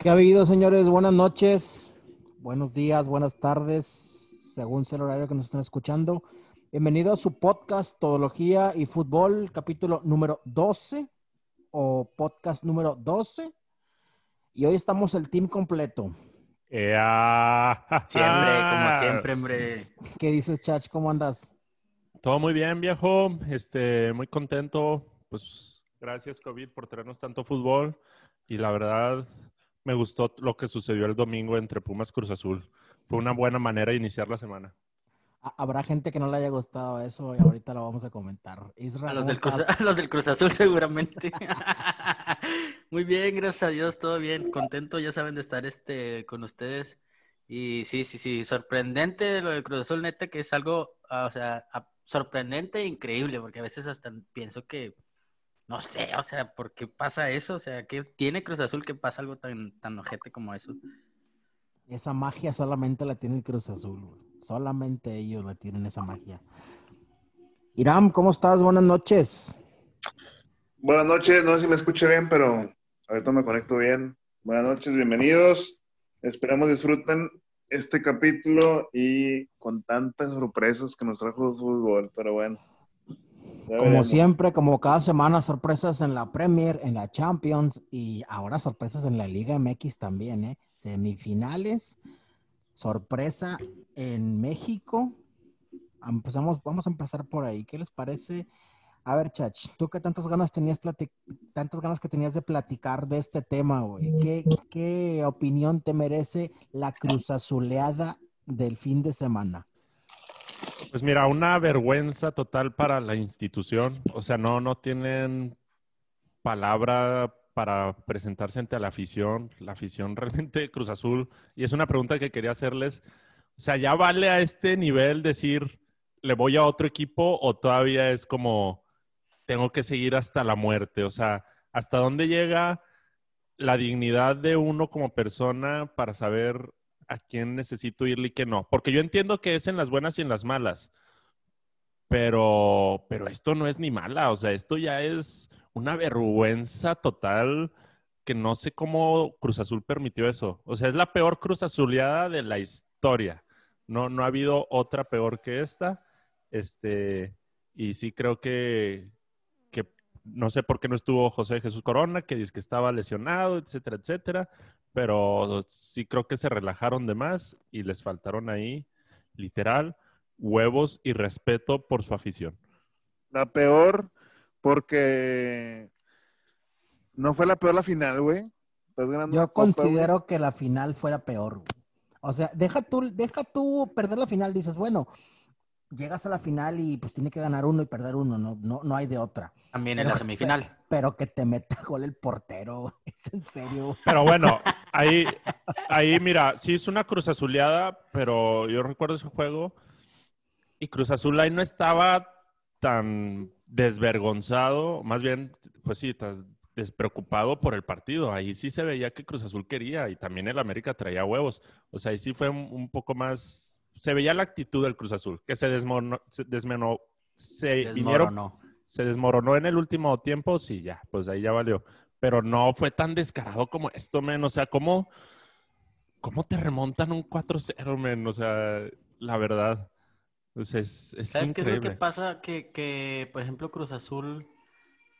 ¿Qué ha habido, señores? Buenas noches, buenos días, buenas tardes, según sea el horario que nos estén escuchando. Bienvenido a su podcast Todología y Fútbol, capítulo número 12 o podcast número 12. Y hoy estamos el team completo. Ea. Siempre, como siempre, hombre. ¿Qué dices, Chach? ¿Cómo andas? Todo muy bien, viejo. Este, muy contento. Pues gracias, COVID, por traernos tanto fútbol. Y la verdad, me gustó lo que sucedió el domingo entre Pumas Cruz Azul. Fue una buena manera de iniciar la semana. Ha- Habrá gente que no le haya gustado eso y ahorita lo vamos a comentar. Israel, A los, ¿cómo del Cruz, a los del Cruz Azul seguramente. Muy bien, gracias a Dios, todo bien. Contento, ya saben, de estar este, con ustedes. Y sí, sí, sí, sorprendente lo del Cruz Azul, neta, que es algo, ah, o sea, sorprendente e increíble, porque a veces hasta pienso que, no sé, o sea, ¿por qué pasa eso? O sea, ¿qué tiene Cruz Azul que pasa algo tan, tan ojete como eso? Esa magia solamente la tiene el Cruz Azul. güey. Solamente ellos la tienen esa magia. Iram, ¿cómo estás? Buenas noches. Buenas noches, no sé si me escuché bien, pero ahorita me conecto bien. Buenas noches, bienvenidos. Esperamos disfruten este capítulo y con tantas sorpresas que nos trajo el fútbol, pero bueno. Como siempre, como cada semana, sorpresas en la Premier, en la Champions y ahora sorpresas en la Liga MX también, ¿eh? Semifinales, sorpresa en México. Empezamos, vamos a empezar por ahí. ¿Qué les parece? A ver, Chach, tú que tantas ganas tenías tantas ganas que tenías de platicar de este tema, güey. ¿Qué, qué opinión te merece la cruzazuleada del fin de semana? Pues mira, una vergüenza total para la institución. O sea, no, no tienen palabra para presentarse ante la afición. La afición realmente Cruz Azul. Y es una pregunta que quería hacerles. O sea, ¿ya vale a este nivel decir, le voy a otro equipo o todavía es como, tengo que seguir hasta la muerte? O sea, ¿hasta dónde llega la dignidad de uno como persona para saber a quién necesito irle y qué no? Porque yo entiendo que es en las buenas y en las malas. Pero, pero esto no es ni mala, o sea, esto ya es una vergüenza total que no sé cómo Cruz Azul permitió eso. O sea, es la peor Cruz Azuleada de la historia. No, no ha habido otra peor que esta. Este, y sí creo que, que no sé por qué no estuvo José Jesús Corona, que dice que estaba lesionado, etcétera, etcétera. Pero sí creo que se relajaron de más y les faltaron ahí, literal, huevos y respeto por su afición. La peor, porque no fue la peor la final, güey. Yo copa, considero que la final fuera peor. güey. O sea, deja tú, deja tú perder la final. Dices, bueno, llegas a la final y pues tiene que ganar uno y perder uno. No, no, no hay de otra. También en la semifinal. Pero que te meta gol el portero. Es en serio. Pero bueno, ahí, ahí mira, sí es una Cruz Azuleada, pero yo recuerdo ese juego y Cruz Azul ahí no estaba tan desvergonzado, más bien, pues sí, tan despreocupado por el partido. Ahí sí se veía que Cruz Azul quería y también el América traía huevos. O sea, ahí sí fue un, un poco más, se veía la actitud del Cruz Azul, que se desmoronó, se desmenó, se vinieron se desmoronó en el último tiempo, sí, ya, pues ahí ya valió. Pero no fue tan descarado como esto, men. O sea, ¿cómo, cómo te remontan un 4-0, men? O sea, la verdad. Sea, es, es ¿Sabes qué es lo increíble. que pasa? Que, que, por ejemplo, Cruz Azul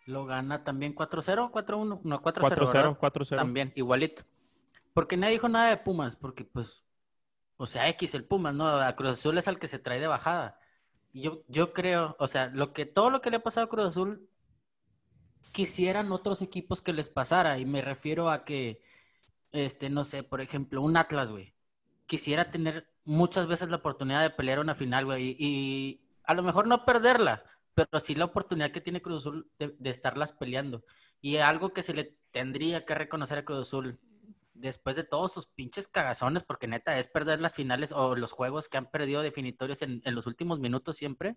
lo gana también 4-0, 4-1, no 4-0, 4-0, ¿verdad? 4-0. También, igualito. Porque nadie dijo nada de Pumas, porque pues, o sea, X el Pumas, ¿no? A Cruz Azul es al que se trae de bajada. Y yo, yo creo, o sea, lo que, todo lo que le ha pasado a Cruz Azul, quisieran otros equipos que les pasara. Y me refiero a que, este, no sé, por ejemplo, un Atlas, güey. Quisiera tener muchas veces la oportunidad de pelear una final, güey. Y, a lo mejor no perderla, pero sí la oportunidad que tiene Cruz Azul de, de estarlas peleando. Y algo que se le tendría que reconocer a Cruz Azul después de todos sus pinches cagazones, porque neta es perder las finales o los juegos que han perdido definitorios en, en los últimos minutos siempre.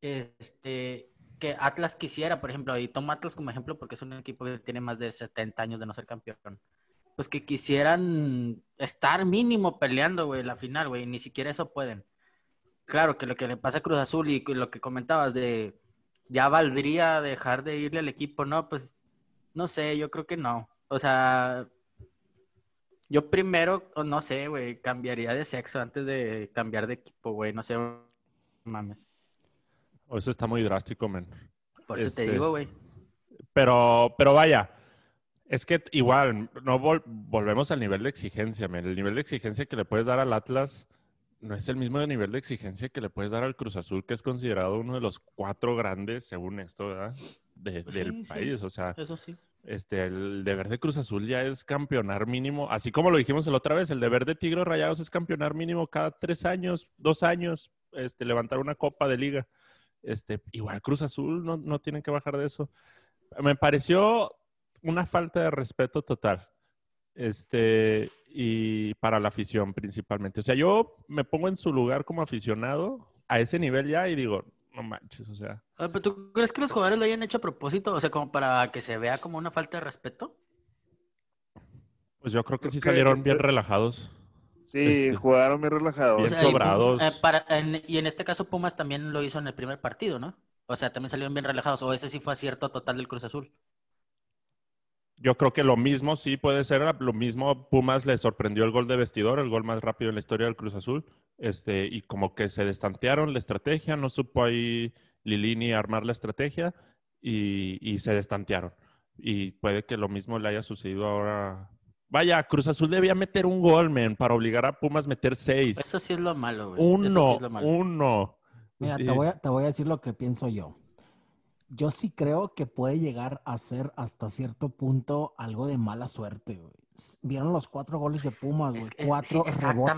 Este, que Atlas quisiera, por ejemplo, y tomo Atlas como ejemplo porque es un equipo que tiene más de 70 años de no ser campeón. Pues que quisieran estar mínimo peleando, güey, la final, güey, ni siquiera eso pueden. Claro que lo que le pasa a Cruz Azul y lo que comentabas de ya valdría dejar de irle al equipo, no, pues no sé, yo creo que no. O sea, Yo primero, no sé, güey, cambiaría de sexo antes de cambiar de equipo, güey. No sé, mames. O eso está muy drástico, men. Por eso te Este, digo, güey. Pero, pero vaya, es que igual, no vol- volvemos al nivel de exigencia, men. El nivel de exigencia que le puedes dar al Atlas no es el mismo nivel de exigencia que le puedes dar al Cruz Azul, que es considerado uno de los cuatro grandes, según esto, ¿verdad? De- Pues del sí, sí. país. O sea, Eso sí. Este, el deber de Cruz Azul ya es campeonar mínimo, así como lo dijimos la otra vez, el deber de Tigres Rayados es campeonar mínimo cada tres años, dos años, este, levantar una copa de liga. Este, igual Cruz Azul no, no tienen que bajar de eso. Me pareció una falta de respeto total. Este, y para la afición principalmente. O sea, yo me pongo en su lugar como aficionado a ese nivel ya y digo, no manches, o sea. ¿Pero tú crees que los jugadores lo hayan hecho a propósito? O sea, como para que se vea como una falta de respeto. Pues yo creo que Creo sí que- salieron bien relajados. Sí, Este, jugaron muy relajados. bien O sea, y sobrados. eh, para- en- y en este caso Pumas también lo hizo en el primer partido, ¿no? O sea, también salieron bien relajados. O ese sí fue acierto total del Cruz Azul. Yo creo que lo mismo sí puede ser, lo mismo Pumas le sorprendió el gol de vestidor, el gol más rápido en la historia del Cruz Azul, este, y como que se destantearon la estrategia, no supo ahí Lilini armar la estrategia y, y se destantearon. Y puede que lo mismo le haya sucedido ahora. Vaya, Cruz Azul debía meter un gol, men, para obligar a Pumas a meter seis. Eso sí es lo malo, güey. Eso sí Uno, es lo malo. uno. Mira, Sí. te voy, a, te voy a decir lo que pienso yo. Yo sí creo que puede llegar a ser hasta cierto punto algo de mala suerte, güey. Vieron los cuatro goles de Pumas, güey. Cuatro sí, rebotes.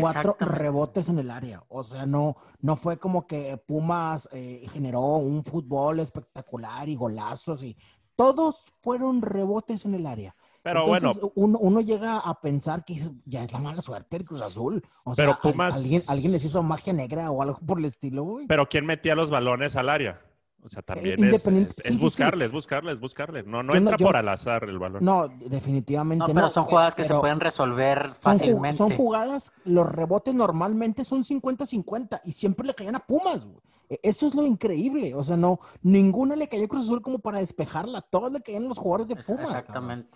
Cuatro exactamente. rebotes en el área. O sea, no, no fue como que Pumas eh, generó un fútbol espectacular y golazos y todos fueron rebotes en el área. Pero Entonces, bueno, uno, uno llega a pensar que ya es la mala suerte del Cruz Azul. O sea, Pero al- Pumas- alguien, alguien les hizo magia negra o algo por el estilo, güey. pero ¿quién metía los balones al área? O sea, también es, independiente- es- sí, es sí, sí. buscarle, es buscarle, es buscarle. No, no Yo no- entra yo- por al azar el balón. No, definitivamente No, no. pero son jugadas que se pueden resolver fácilmente. Son jugadas, los rebotes normalmente son 50-50 y siempre le caían a Pumas, güey. E- Eso es lo increíble. O sea, no, ninguna le cayó a Cruz Azul como para despejarla. Todas le caían a los jugadores de Pumas. cabrón.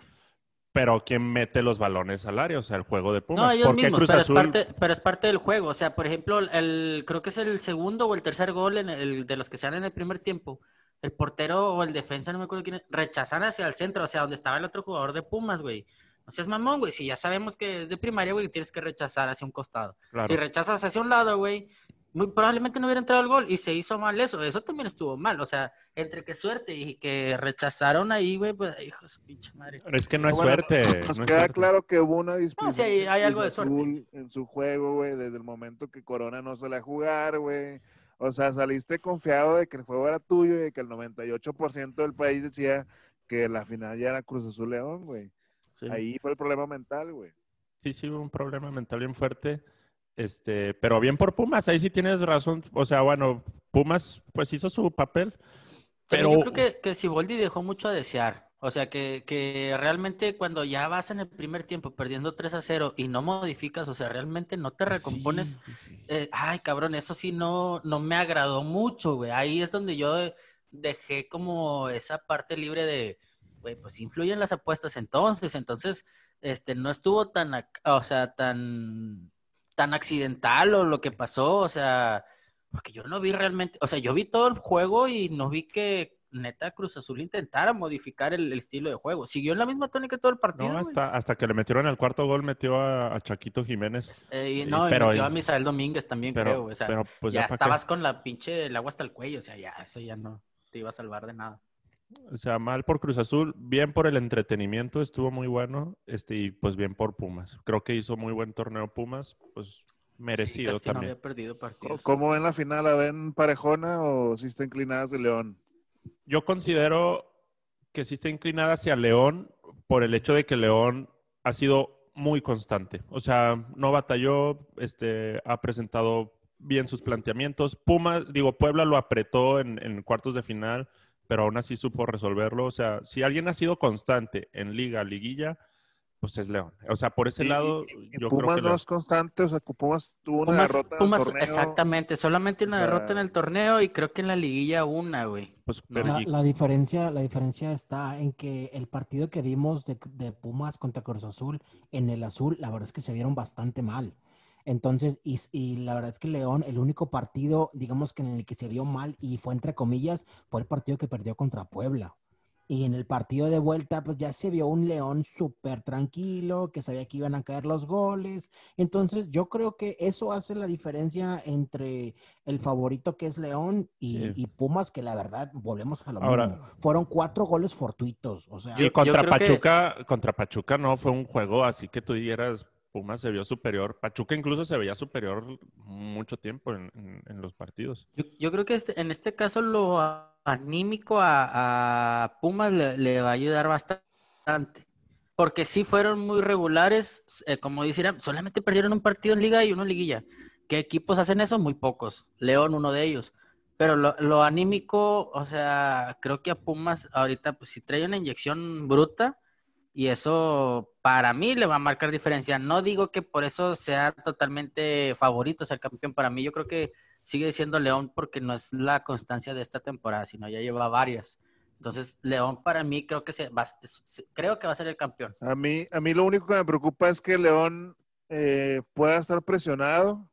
Pero ¿quién mete los balones al área? O sea, el juego de Pumas. No, ellos mismos, Cruz pero, Azul... es parte, pero es parte del juego. O sea, por ejemplo, el, creo que es el segundo o el tercer gol en el, de los que se dan en el primer tiempo. El portero o el defensa, no me acuerdo quién es, rechazan hacia el centro, o sea, donde estaba el otro jugador de Pumas, güey. No seas mamón, güey. Si ya sabemos que es de primaria, güey, tienes que rechazar hacia un costado. Claro. Si rechazas hacia un lado, güey, muy probablemente no hubiera entrado el gol y se hizo mal eso. Eso también estuvo mal. O sea, entre que suerte y que rechazaron ahí, güey, pues, hijo de su pinche madre. Pero es que no es Bueno, suerte. Nos no queda suerte. claro que hubo una disputa sí, hay- hay algo de suerte. en su juego, güey, desde el momento que Corona no sale a jugar, güey. O sea, saliste confiado de que el juego era tuyo y de que el 98% del país decía que la final ya era Cruz Azul León, güey. Sí. Ahí fue el problema mental, güey. Sí, sí, hubo un problema mental bien fuerte. Este, pero bien por Pumas, ahí sí tienes razón. O sea, bueno, Pumas pues hizo su papel. Pero, yo creo que, que Siboldi dejó mucho a desear. O sea, que, que realmente cuando ya vas en el primer tiempo perdiendo 3 a 0 y no modificas, o sea, realmente no te recompones. Sí, eh, ay, cabrón, eso sí no, no me agradó mucho, güey. Ahí es donde yo dejé como esa parte libre de, güey, pues influyen las apuestas entonces. Entonces, este, no estuvo tan, o sea, tan, tan accidental o lo que pasó, o sea, porque yo no vi realmente, o sea, yo vi todo el juego y no vi que neta Cruz Azul intentara modificar el, el estilo de juego. Siguió en la misma tónica todo el partido. No, hasta, hasta que le metieron el cuarto gol, metió a, a Chaquito Jiménez. Eh, y Sí, no, y pero- metió a Misael Domínguez también, creo, Pero, o sea, pero pues ya ya, pa' qué. estabas con la pinche el agua hasta el cuello, o sea, ya, eso ya no te iba a salvar de nada. O sea, mal por Cruz Azul, bien por el entretenimiento, estuvo muy bueno. Este, y pues bien por Pumas. Creo que hizo muy buen torneo Pumas, pues Sí, merecido casi no también. había perdido ¿Cómo- partidos. ¿Cómo ven la final? ¿La ven parejona o si está inclinadas de León? Yo considero que sí está inclinada hacia León por el hecho de que León ha sido muy constante. O sea, no batalló, este, ha presentado bien sus planteamientos. Puma, digo, Puebla lo apretó en, en cuartos de final, pero aún así supo resolverlo. O sea, si alguien ha sido constante en liga, liguilla, pues es León. O sea, por ese Y- lado, y- yo Pumas creo que no es constante, o sea, Pumas tuvo una Pumas, derrota en Pumas, el torneo. exactamente, solamente una derrota en el torneo y creo que en la liguilla una, güey. pues, No. La, la diferencia, la diferencia está en que el partido que vimos de, de Pumas contra Cruz Azul en el azul, la verdad es que se vieron bastante mal. Entonces, y, y la verdad es que León, el único partido, digamos que en el que se vio mal y fue entre comillas, fue el partido que perdió contra Puebla. Y en el partido de vuelta, pues ya se vio un León súper tranquilo, que sabía que iban a caer los goles. Entonces, yo creo que eso hace la diferencia entre el favorito que es León y, Sí. y Pumas, que la verdad, volvemos a lo Ahora- mismo. Fueron cuatro goles fortuitos. O sea, y contra que- Pachuca, contra Pachuca no fue un juego así que tú dijeras, Pumas se vio superior. Pachuca incluso se veía superior mucho tiempo en, en- los partidos. Yo, creo que este- en este caso lo anímico a, a Pumas le, va a ayudar bastante. Porque sí fueron muy regulares, eh, como dijeran, solamente perdieron un partido en liga y uno en liguilla. ¿Qué equipos hacen eso? Muy pocos. León, uno de ellos. Pero lo, lo anímico, o sea, creo que a Pumas ahorita pues sí trae una inyección bruta y eso para mí le va a marcar diferencia. No digo que por eso sea totalmente favorito ser campeón. Para mí yo creo que sigue siendo León porque no es la constancia de esta temporada, sino ya lleva varias. Entonces, León para mí creo que se va, creo que va a ser el campeón. A mí, a mí lo único que me preocupa es que León eh, pueda estar presionado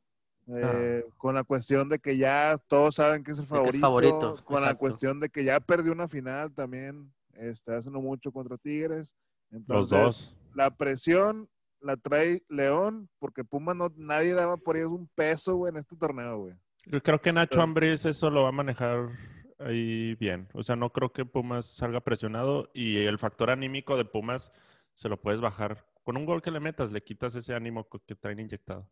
eh, con la cuestión de que ya todos saben que es el es favorito, con la cuestión de que ya perdió una final también, está haciendo mucho contra Tigres. Los Entonces, dos. La presión la trae León porque Pumas no, nadie daba por ellos un peso, güey, en este torneo, güey. Yo creo que Nacho Ambriz eso lo va a manejar ahí bien. O sea, no creo que Pumas salga presionado y el factor anímico de Pumas se lo puedes bajar. Con un gol que le metas, le quitas ese ánimo que traen inyectado.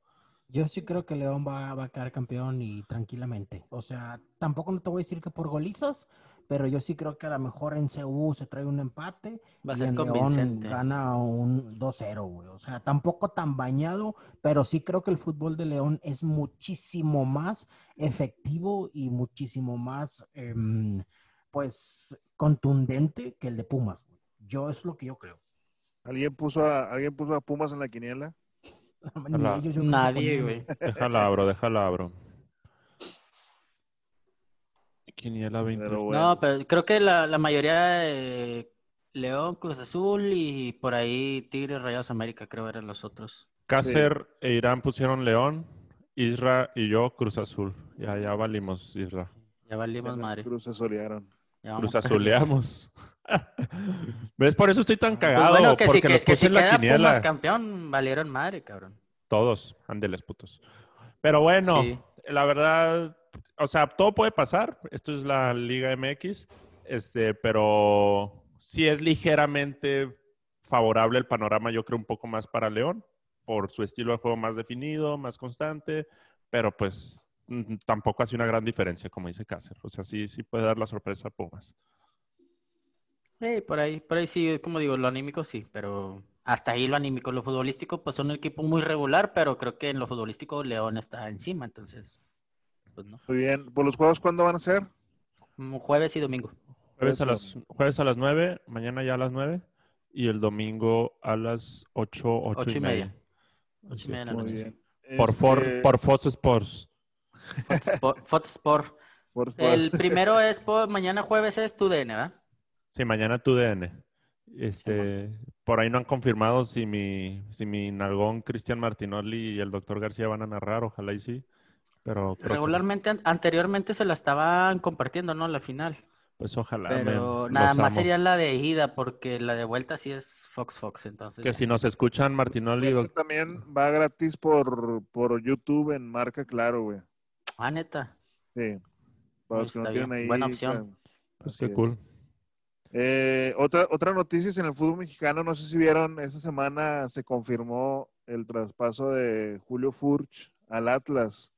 Yo sí creo que León va, va a quedar campeón y tranquilamente. O sea, tampoco no te voy a decir que por golizas, pero yo sí creo que a lo mejor en CU se trae un empate Va a y en León gana un 2-0, güey. O sea, tampoco tan bañado, pero sí creo que el fútbol de León es muchísimo más efectivo y muchísimo más, em, pues, contundente que el de Pumas. güey. Yo es lo que yo creo. ¿Alguien puso a, ¿alguien puso a Pumas en la quiniela? Ni ellos yo Nadie, güey. Déjala abro, déjala abro. Quiniela 20. Pero bueno. No, pero creo que la, la mayoría eh, León, Cruz Azul y por ahí Tigres, Rayados América, creo eran los otros. Cácer e Irán pusieron León, Isra y yo Cruz Azul. Ya, ya valimos, Isra. Ya valimos madre. Cruz vamos Cruz azuleamos. ¿Ves? Por eso estoy tan Pues cagado. bueno, que si, porque que, los que puse si en la queda quiniela. Pumas campeón, valieron madre, cabrón. Todos, ándeles putos. Pero bueno, Sí. la verdad, o sea, todo puede pasar. Esto es la Liga MX, este, pero sí es ligeramente favorable el panorama, yo creo, un poco más para León, por su estilo de juego más definido, más constante, pero pues mm, tampoco hace una gran diferencia, como dice Cácer. O sea, sí, sí puede dar la sorpresa a Pumas. Sí, por ahí, por ahí sí, como digo, lo anímico sí, pero hasta ahí lo anímico. Lo futbolístico, pues son un equipo muy regular, pero creo que en lo futbolístico León está encima, entonces, pues no. Muy bien. ¿Por los juegos cuándo van a ser? Mm, Jueves y domingo. Jueves a, las, jueves a las 9, mañana ya a las 9 y el domingo a las 8, 8, Ocho y y media. media. Ocho y Así media de la noche. Por, For- Este, por Fox Sports. Por- por- El primero es, por, mañana jueves es tu DN, ¿verdad? Sí, mañana tu DN. Este, por ahí no han confirmado si mi, si mi nalgón Cristian Martinoli y el doctor García van a narrar, ojalá y sí. Pero creo que- Regularmente, an- anteriormente se la estaban compartiendo, ¿no? La final. pues ojalá. Pero nada más amo. sería la de ida, porque la de vuelta sí es Fox Fox, entonces. Que ya. si nos escuchan Martinoli, Este doc- también va gratis por, por YouTube en marca Claro, güey. Ah, neta. Sí. Para los que no Está tienen bien. ahí. Buena opción. pues así qué cool. Eh, otra, otra noticia es en el fútbol mexicano, no sé si vieron, esta semana se confirmó el traspaso de Julio Furch al Atlas.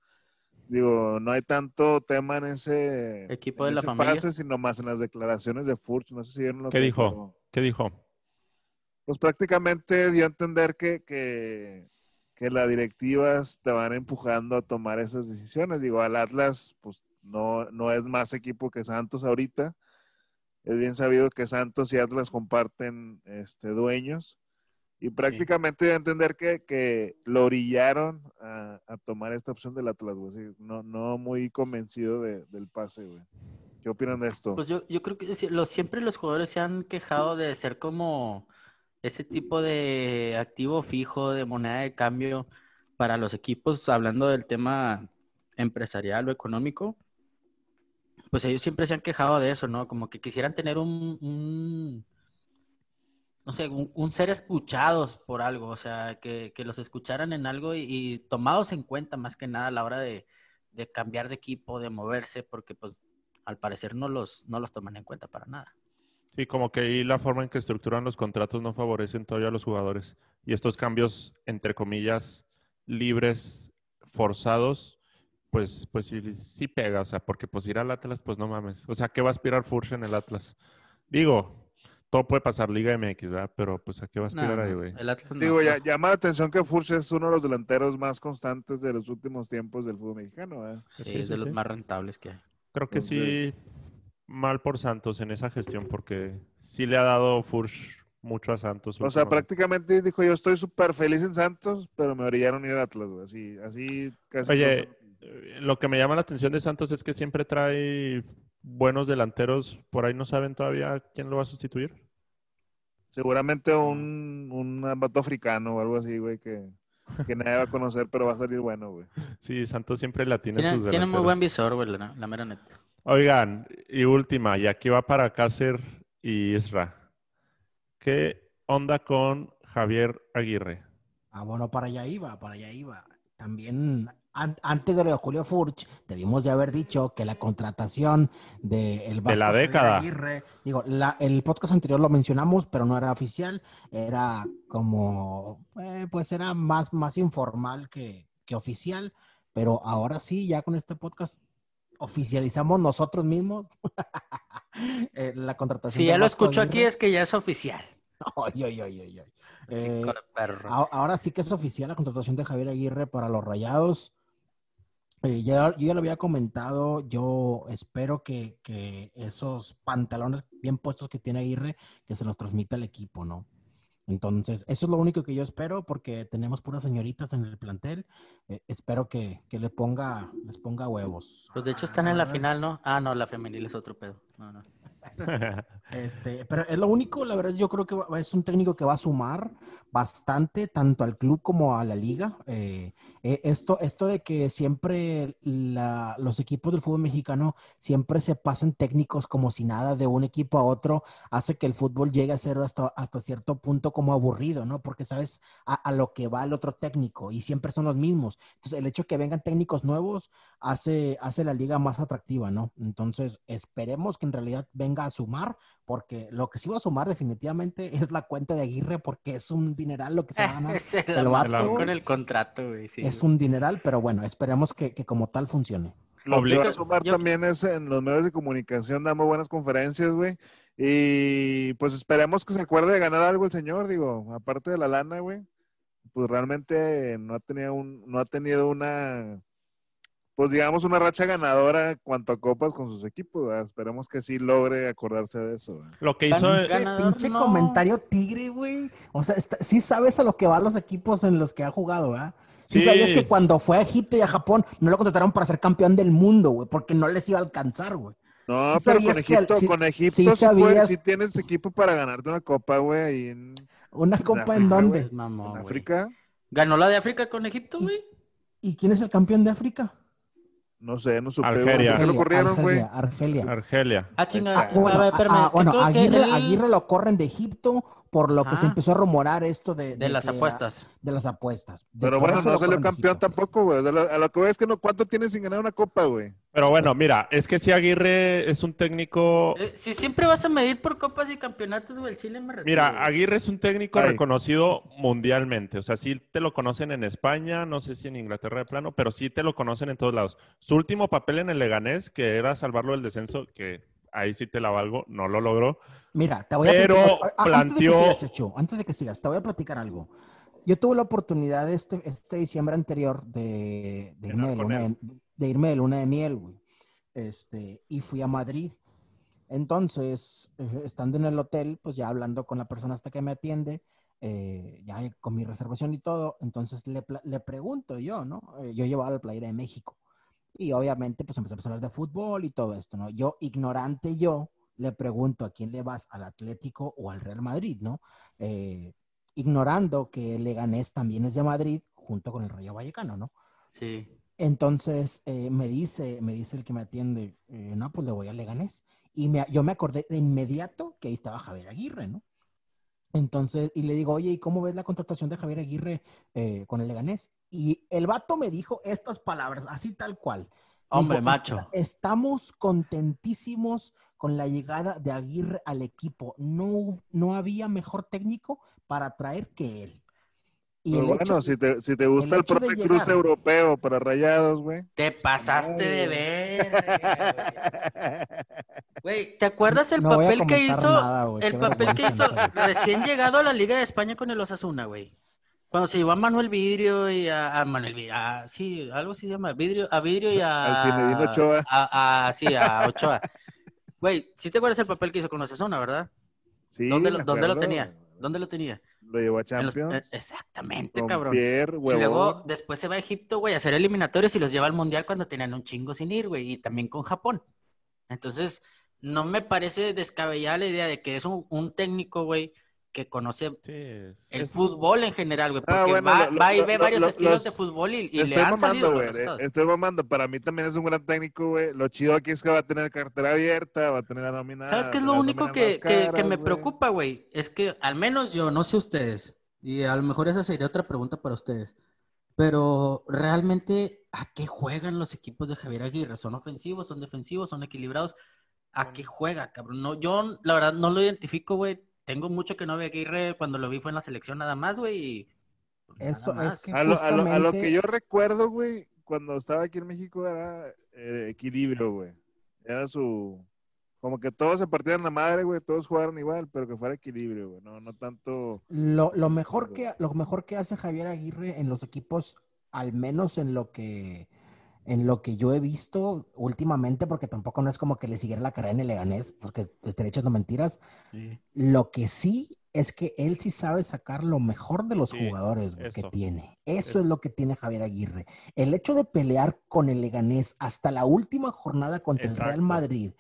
Digo, no hay tanto tema en ese Equipo en de la ese familia. pase, sino más en las declaraciones de Furch. No sé si vieron lo ¿Qué que dijo? ¿Qué dijo? Pues prácticamente dio a entender que, que, que las directivas te van empujando a tomar esas decisiones. Digo, al Atlas, pues no, no es más equipo que Santos ahorita. Es bien sabido que Santos y Atlas comparten este, dueños. Y prácticamente a entender que, que lo orillaron a, a tomar esta opción del Atlas, güey. Sí, no, no muy convencido de- del pase, güey. ¿Qué opinan de esto? Pues yo, yo creo que sí, los, siempre los jugadores se han quejado de ser como ese tipo de activo fijo, de moneda de cambio para los equipos, hablando del tema empresarial o económico. Pues ellos siempre se han quejado de eso, ¿no? Como que quisieran tener un, un- no sé, un, un ser escuchados por algo, o sea, que, que los escucharan en algo y, tomados en cuenta más que nada a la hora de, de cambiar de equipo, de moverse, porque pues al parecer no los, no los toman en cuenta para nada. Sí, como que ahí la forma en que estructuran los contratos no favorecen todavía a los jugadores. Y estos cambios, entre comillas, libres, forzados, pues, pues sí, sí pega. O sea, porque pues ir al Atlas, pues no mames. O sea, ¿qué va a aspirar Furch en el Atlas? Digo, todo puede pasar Liga MX, ¿verdad? Pero pues ¿a qué va a aspirar No, ahí, güey? el Atlas no, Digo, ya, llama la atención que Furch es uno de los delanteros más constantes de los últimos tiempos del fútbol mexicano, ¿eh? sí, Sí, es sí, de los sí. más rentables que hay. Creo que Entonces- sí, mal por Santos en esa gestión, porque sí le ha dado Furch mucho a Santos. O sea, prácticamente dijo, yo estoy súper feliz en Santos, pero me orillaron a ir a Atlas, güey. Así, así casi. Oye, todo. eh, lo que me llama la atención de Santos es que siempre trae buenos delanteros. Por ahí no saben todavía quién lo va a sustituir. Seguramente un, un vato africano o algo así, güey, que, que nadie va a conocer, pero va a salir bueno, güey. Sí, Santos siempre la tiene en Tiene, sus tiene muy buen visor, güey, la, la mera neta. Oigan, y última, y aquí va para Cácer y Isra. ¿Qué onda con Javier Aguirre? Ah, bueno, para allá iba, para allá iba. También an- antes de lo de Julio Furch, debimos de haber dicho que la contratación de el De la década. Aguirre, digo, la- el podcast anterior lo mencionamos, pero no era oficial, era como, eh, pues era más, más informal que, que oficial, pero ahora sí, ya con este podcast oficializamos nosotros mismos eh, la contratación. Si ya lo Vasco escucho aquí es que ya es oficial. Ay, ay, ay, ay, ay. Así, Eh, Ahora sí que es oficial la contratación de Javier Aguirre para los Rayados. Eh, ya, yo ya lo había comentado, yo espero que, que esos pantalones bien puestos que tiene Aguirre, que se los transmita al equipo, ¿no? Entonces, eso es lo único que yo espero porque tenemos puras señoritas en el plantel. Eh, espero que, que le ponga, les ponga huevos. Pues de hecho Ah, están en la final, ¿no? Ah, no, la femenil es otro pedo. No, no. Este, pero es lo único, la verdad, yo creo que va- es un técnico que va a sumar bastante tanto al club como a la liga. Eh, eh, esto, esto de que siempre la- los equipos del fútbol mexicano siempre se pasan técnicos como si nada de un equipo a otro, hace que el fútbol llegue a ser hasta, hasta cierto punto como aburrido, ¿no? Porque sabes a, a lo que va el otro técnico y siempre son los mismos. Entonces, el hecho de que vengan técnicos nuevos hace, hace la liga más atractiva, ¿no? Entonces, esperemos que en realidad venga a sumar, porque lo que sí va a sumar definitivamente es la cuenta de Aguirre, porque es un dineral lo que se va a ganar. Se el con el contrato, güey. sí, es un dineral, pero bueno, esperemos que, que como tal funcione. Lo que Obliga- a sumar yo- también es en los medios de comunicación, damos buenas conferencias, güey. Y pues esperemos que se acuerde de ganar algo el señor, digo, aparte de la lana, güey. Pues realmente no ha tenido un, no ha tenido una, pues digamos, una racha ganadora cuanto a copas con sus equipos, ¿verdad? Esperemos que sí logre acordarse de eso, güey. Lo que hizo... Pinche, Ganador, pinche no. comentario tigre, güey. O sea, está- sí sabes a lo que van los equipos en los que ha jugado, ¿verdad? Sí, Sí. sabías que cuando fue a Egipto y a Japón no lo contrataron para ser campeón del mundo, güey, porque no les iba a alcanzar, güey. No, Sí pero con que- Egipto, sí- con Egipto sí sí, puedes- sabías- sí tienes equipo para ganarte una copa, güey, ahí en, ¿Una copa en África, dónde? Es mamón, en. África. ¿Ganó la de África con Egipto, güey? ¿Y quién es el campeón de África? No sé, no supe. Argelia. ¿Por qué lo corrieron, güey? Argelia, Argelia. Argelia. Ah, chinga. Ah, bueno, ah, ah, bueno, ¿qué- qué- Aguirre, él- Aguirre lo corren de Egipto por lo que se empezó a rumorar esto de, De las apuestas. De las apuestas. De Pero bueno, no salió campeón tampoco, güey. A lo, que voy es que no, ¿cuánto tiene sin ganar una copa, güey? Pero bueno, mira, es que si Aguirre es un técnico... Eh, si siempre vas a medir por copas y campeonatos, güey, el Chile me retiro, Mira, güey. Aguirre es un técnico Ay. reconocido mundialmente. O sea, sí te lo conocen en España, no sé si en Inglaterra de plano, pero sí te lo conocen en todos lados. Su último papel en el Leganés, que era salvarlo del descenso, que ahí sí te la valgo, no lo logró. Mira, te voy a Pero platicar- Antes de que sigas, Chechu, antes de que sigas, te voy a platicar algo. Yo tuve la oportunidad este, este diciembre anterior de, de irme, de, luna de, de irme de luna de miel, güey. Este, y fui a Madrid. Entonces, eh, estando en el hotel, pues ya hablando con la persona hasta que me atiende, eh, ya con mi reservación y todo, entonces le, le pregunto yo, ¿no? Eh, yo llevaba la playera de México y obviamente pues empezamos a hablar de fútbol y todo esto, ¿no? Yo, ignorante yo, le pregunto a quién le vas, al Atlético o al Real Madrid, ¿no? Eh, ignorando que Leganés también es de Madrid junto con el Rayo Vallecano, ¿no? Sí. Entonces eh, me dice, me dice el que me atiende, eh, no, pues le voy a Leganés. Y me- yo me acordé de inmediato que ahí estaba Javier Aguirre, ¿no? Entonces, y le digo, oye, ¿y cómo ves la contratación de Javier Aguirre eh, con el Leganés? Y el vato me dijo estas palabras, así tal cual. Hombre, dijo, macho. "Est- Estamos contentísimos con la llegada de Aguirre al equipo. No, no había mejor técnico para traer que él. Y Pero bueno, hecho- si te, si te gusta el el, llegar- Cruz europeo para rayados, güey. Te pasaste de ver. Güey, ¿te acuerdas el No papel que hizo? nada, el papel que hizo recién llegado a la Liga de España con el Osasuna, güey. Cuando se llevó a Manuel Vidrio y a, a Manuel Vidrio, a- sí, algo se llama, Vidrio, a Vidrio y a... Al Ochoa. A, a- sí, a Ochoa. Güey, ¿sí te acuerdas el papel que hizo con Osasuna, verdad? Sí, ¿Dónde, lo, dónde tenía? ¿Dónde lo tenía? Lo llevó a los- Champions. eh, exactamente, cabrón. Y luego después se va a Egipto, güey, a hacer eliminatorios y los lleva al mundial cuando tenían un chingo sin ir, güey, y también con Japón. Entonces, no me parece descabellada la idea de que es un, un técnico, güey, que conoce Sí, es- el es- fútbol en general, güey, Ah, porque bueno, va, lo- lo- va y lo- ve lo- varios lo- estilos los- de fútbol y, y le Estoy han salido mamando, los güey. eh, Estoy mamando. Para mí también es un gran técnico, güey. Lo chido aquí es que va a tener cartera abierta, va a tener la nómina. ¿Sabes qué es lo único que, que- me güey. preocupa, güey? Es que al menos yo, no sé ustedes, y a lo mejor esa sería otra pregunta para ustedes, pero realmente, ¿a qué juegan los equipos de Javier Aguirre? ¿Son ofensivos, son defensivos, son equilibrados? ¿A qué juega, cabrón? No, yo, la verdad, no lo identifico, güey. Tengo mucho que no ve Aguirre, cuando lo vi fue en la selección nada más, güey, y pues, Eso más. es que A lo, a lo- a lo justamente- que yo recuerdo, güey, cuando estaba aquí en México era eh, equilibrio, güey. Era su... Como que todos se partían la madre, güey, todos jugaron igual, pero que fuera equilibrio, güey. No, no tanto... Lo, lo mejor que, lo mejor que hace Javier Aguirre en los equipos, al menos en lo que, en lo que yo he visto últimamente, porque tampoco no es como que le siguiera la carrera en el Leganés, porque te estaré echando mentiras. Sí. Lo que sí es que él sí sabe sacar lo mejor de los Sí, jugadores que tiene. Eso Eso. es lo que tiene Javier Aguirre. El hecho de pelear con el Leganés hasta la última jornada contra el Real. Madrid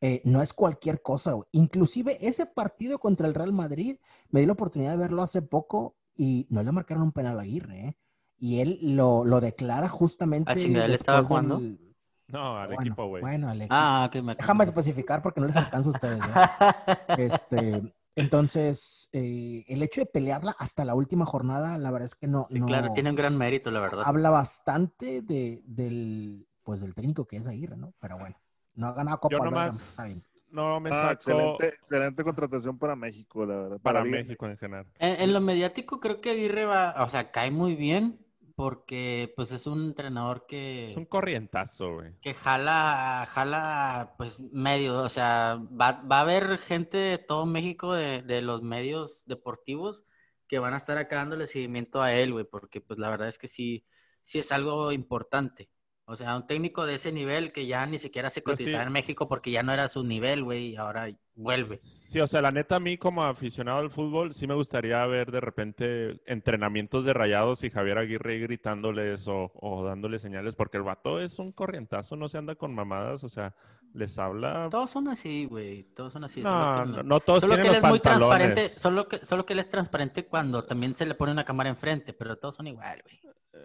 eh, no es cualquier cosa. güey. Inclusive ese partido contra el Real Madrid me di la oportunidad de verlo hace poco y no le marcaron un penal a Aguirre. ¿eh? Y él lo, lo declara justamente. Ah, chinga, ¿él estaba jugando? del- No, al Bueno, equipo, güey. Bueno, al equipo. Ah, ok, me Déjame especificar porque no les alcanza a ustedes. ¿eh? Este, entonces, eh, el hecho de pelearla hasta la última jornada, la verdad es que no, Sí, no claro, tiene un gran mérito, la verdad. habla bastante de, del, pues, del técnico que es Aguirre, ¿no? Pero bueno, no ha ganado Copa Yo nomás está bien. no me Ah, excelente, excelente contratación para México, la verdad. para. México en general. En, en lo mediático creo que Aguirre va, o sea, cae muy bien porque pues es un entrenador que... Es un corrientazo, güey. que jala, jala, pues medio, o sea, va, va a haber gente de todo México de, de los medios deportivos que van a estar acá dándole seguimiento a él, güey, porque pues la verdad es que sí, sí es algo importante. O sea, un técnico de ese nivel que ya ni siquiera se Pues sí. cotizaba en México porque ya no era su nivel, güey, y ahora vuelve. Sí, o sea, la neta, a mí como aficionado al fútbol, sí me gustaría ver de repente entrenamientos de rayados y Javier Aguirre gritándoles o, o dándoles señales, porque el vato es un corrientazo, no se anda con mamadas, o sea, les habla. Todos son así, güey, todos son así. No, solo que no, no todos Solo que él los es muy transparente, solo que, solo que él es transparente cuando también se le pone una cámara enfrente, pero todos son igual, güey.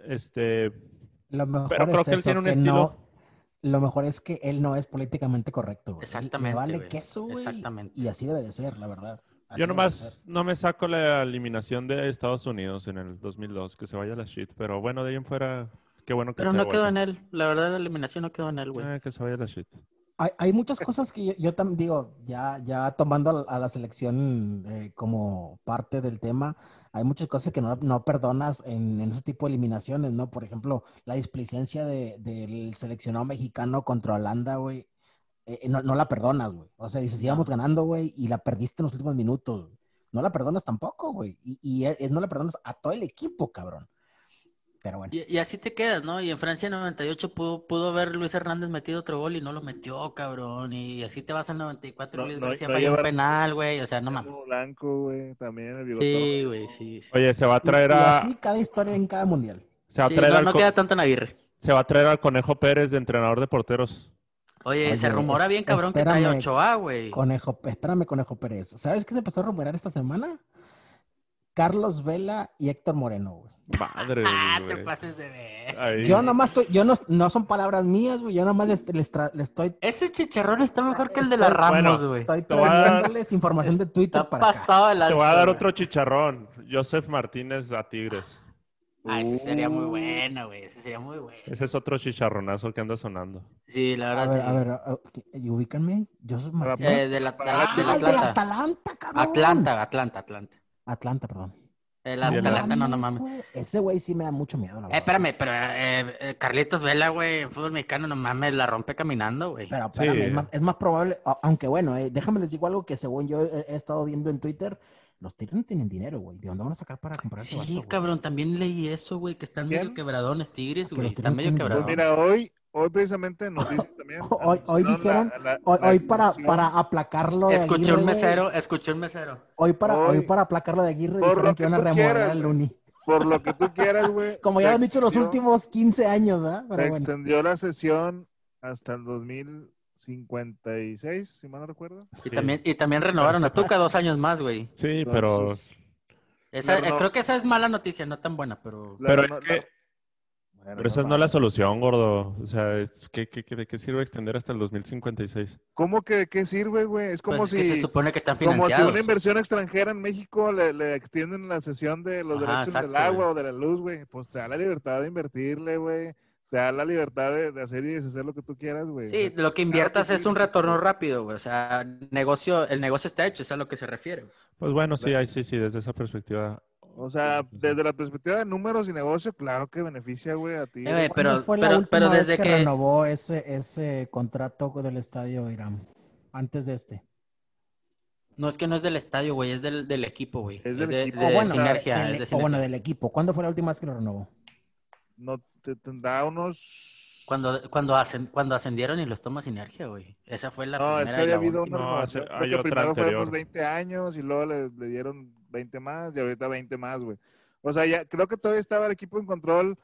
Este, Lo mejor Pero creo es que él eso, tiene un que estilo- no- lo mejor es que él no es políticamente correcto. güey. Exactamente, Le vale güey. queso, güey. Exactamente. Y así debe de ser, la verdad. Así yo nomás no me saco la eliminación de Estados Unidos en el 2002, que se vaya la shit, pero bueno, de ahí en fuera, qué bueno que Pero no quedó en él. La verdad, la eliminación no quedó en él, güey. Ah, que se vaya la shit. Hay, hay muchas cosas que yo, también digo, ya, ya tomando a la, a la selección eh, como parte del tema, hay muchas cosas que no, no perdonas en, en ese tipo de eliminaciones, ¿no? Por ejemplo, la displicencia de- del seleccionado mexicano contra Holanda, güey, eh, no, no la perdonas, güey. O sea, dices, íbamos ganando, güey, y la perdiste en los últimos minutos. güey. No la perdonas tampoco, güey. Y, y eh, no la perdonas a todo el equipo, cabrón. Pero bueno. Y, y así te quedas, ¿no? Y en Francia 98 pudo, pudo haber Luis Hernández metido otro gol y no lo metió, cabrón. Y así te vas al 94 No, Luis no- García no falló un penal, güey. O sea, no mames. Blanco, güey, también el bigotón. Sí, güey, sí. sí. Oye, se va a Y- traer y a, así cada historia en cada mundial. se va a Sí, traer no, al no queda tanto en Aguirre. se va a traer al Conejo Pérez de entrenador de porteros. Oye, Oye, se rumora es- bien, cabrón, que trae espérame, 8A, güey. Conejo, espérame, Conejo Pérez. ¿Sabes qué se empezó a rumorar esta semana? Carlos Vela y Héctor Moreno, güey. Madre, Ah, te pases de ver. Ahí. Yo nomás estoy, yo no, no son palabras mías, güey. Yo nomás les, les, tra- les estoy. Ese chicharrón está mejor que el de la Estoy- Ramos, bueno, güey. Estoy a dar- trayéndoles información de Twitter Está para acá. pasado Te voy a dar otro chicharrón. Joseph Martínez a Tigres. Ah, ese sería muy Uh. bueno, güey. Ese sería muy bueno. Ese es otro chicharronazo que anda sonando. Sí, la A verdad, ver, sí. a ver, a- a- y ubícanme. Yo soy Martínez. Eh, de la, Ah, del ¡Ay, del Atlanta. Atlanta, cabrón! Atlanta, Atlanta, Atlanta. Atlanta, perdón. El Y el Atlanta, no, no mames, güey. Ese güey sí me da mucho miedo, la Eh, espérame, pero eh, eh, Carlitos Vela, güey, en fútbol mexicano, no mames, la rompe caminando, güey. Pero espérame, Sí. es, más, es más probable, aunque bueno, eh, déjame les digo algo que según yo he, he estado viendo en Twitter, los Tigres no tienen dinero, güey. ¿De dónde van a sacar para comprar vato, Sí, güey? cabrón, también leí eso, güey, que están ¿Quién? medio quebradones, Tigres, güey. Están medio Pues quebradones. mira, hoy, hoy precisamente en noticias también. Hoy- dijeron- la- la- Hoy, la hoy para, para aplacarlo de Escuché Aguirre, un mesero, escuché un mesero. Hoy para, hoy, Hoy- para aplacarlo de Aguirre Por dijeron lo que que iban a quieras, el güey. Uni. Por lo que tú quieras, güey. Como ya lo han dicho los últimos 15 años, ¿verdad? Se bueno. extendió la sesión hasta el 2056, si mal no recuerdo. Y Sí. también, y también renovaron a Tuca dos años más, güey. Sí, pero, Esa, creo que esa es mala noticia, no tan buena, pero... pero es que pero esa no es la solución, gordo. O sea, es, ¿qué, qué, qué- ¿de qué sirve extender hasta el 2056? ¿Cómo que de qué sirve, güey? Es como Pues si... que se supone que están Como si financiados. una inversión extranjera en México le, le extienden la sesión de los Ajá, derechos exacto, del agua güey. o de la luz, güey. Pues te da la libertad de invertirle, güey. Te da la libertad de, de hacer y deshacer lo que tú quieras, güey. Sí, lo que que inviertas sí, es un sí. retorno rápido, güey. O sea, negocio, el negocio está hecho, es a lo que se refiere. Pues bueno, sí, ahí sí, sí, desde esa perspectiva. O sea, desde la perspectiva de números y negocio, claro que beneficia, güey, a ti. Eh, güey, ¿Cuándo pero- fue la pero- última pero vez desde que, que- renovó ese, ese contrato del estadio Irán? Antes de este. No es que no es del estadio, güey, es del, del equipo, güey. Es del de, equipo. de O bueno, sinergia, del- es de o bueno, sinergia. del equipo. ¿Cuándo fue la última vez que lo renovó? No te tendrá unos. Cuando, cuando, hacen, cuando ascendieron y los toma sinergia, güey. Esa fue la No, primera es que había habido una No, renovación. hay otra primero fue anterior. unos 20 años y luego le, le dieron 20 más y ahorita 20 más, güey. O sea, ya creo que todavía estaba el equipo en control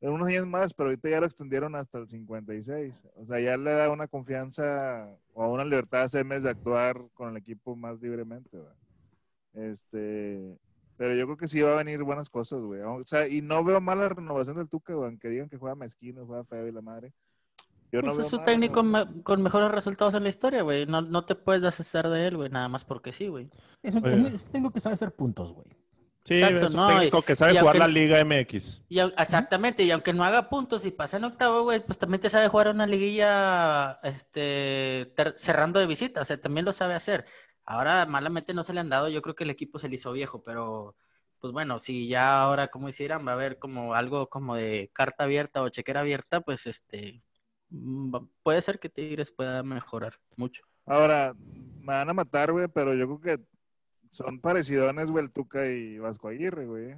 en unos años más, pero ahorita ya lo extendieron hasta el 56. O sea, ya le da una confianza o una libertad a Semes de actuar con el equipo más libremente, güey. Este, pero yo creo que sí va a venir buenas cosas, güey. O sea, y no veo mala renovación del Tuca, güey, aunque digan que juega mezquino, juega feo y la madre. Yo Pues es su mal, técnico me- con mejores resultados en la historia, güey. No, no te puedes deshacer de él, güey, nada más porque sí, güey. Es un, Oye. es un técnico que sabe hacer puntos, güey. Sí, Exacto, es un no, técnico que sabe y jugar aunque- la Liga MX. Y exactamente, y aunque no haga puntos y pasa en octavo, güey, pues también te sabe jugar una liguilla este, ter- cerrando de visita, o sea, también lo sabe hacer. Ahora malamente no se le han dado, yo creo que el equipo se le hizo viejo, pero pues bueno, si ya ahora, como hicieran, va a haber como algo como de carta abierta o chequera abierta, pues este, puede ser que Tigres pueda mejorar mucho. Ahora, me van a matar, güey, pero yo creo que son parecidones, güey, el Tuca y Vasco Aguirre, güey.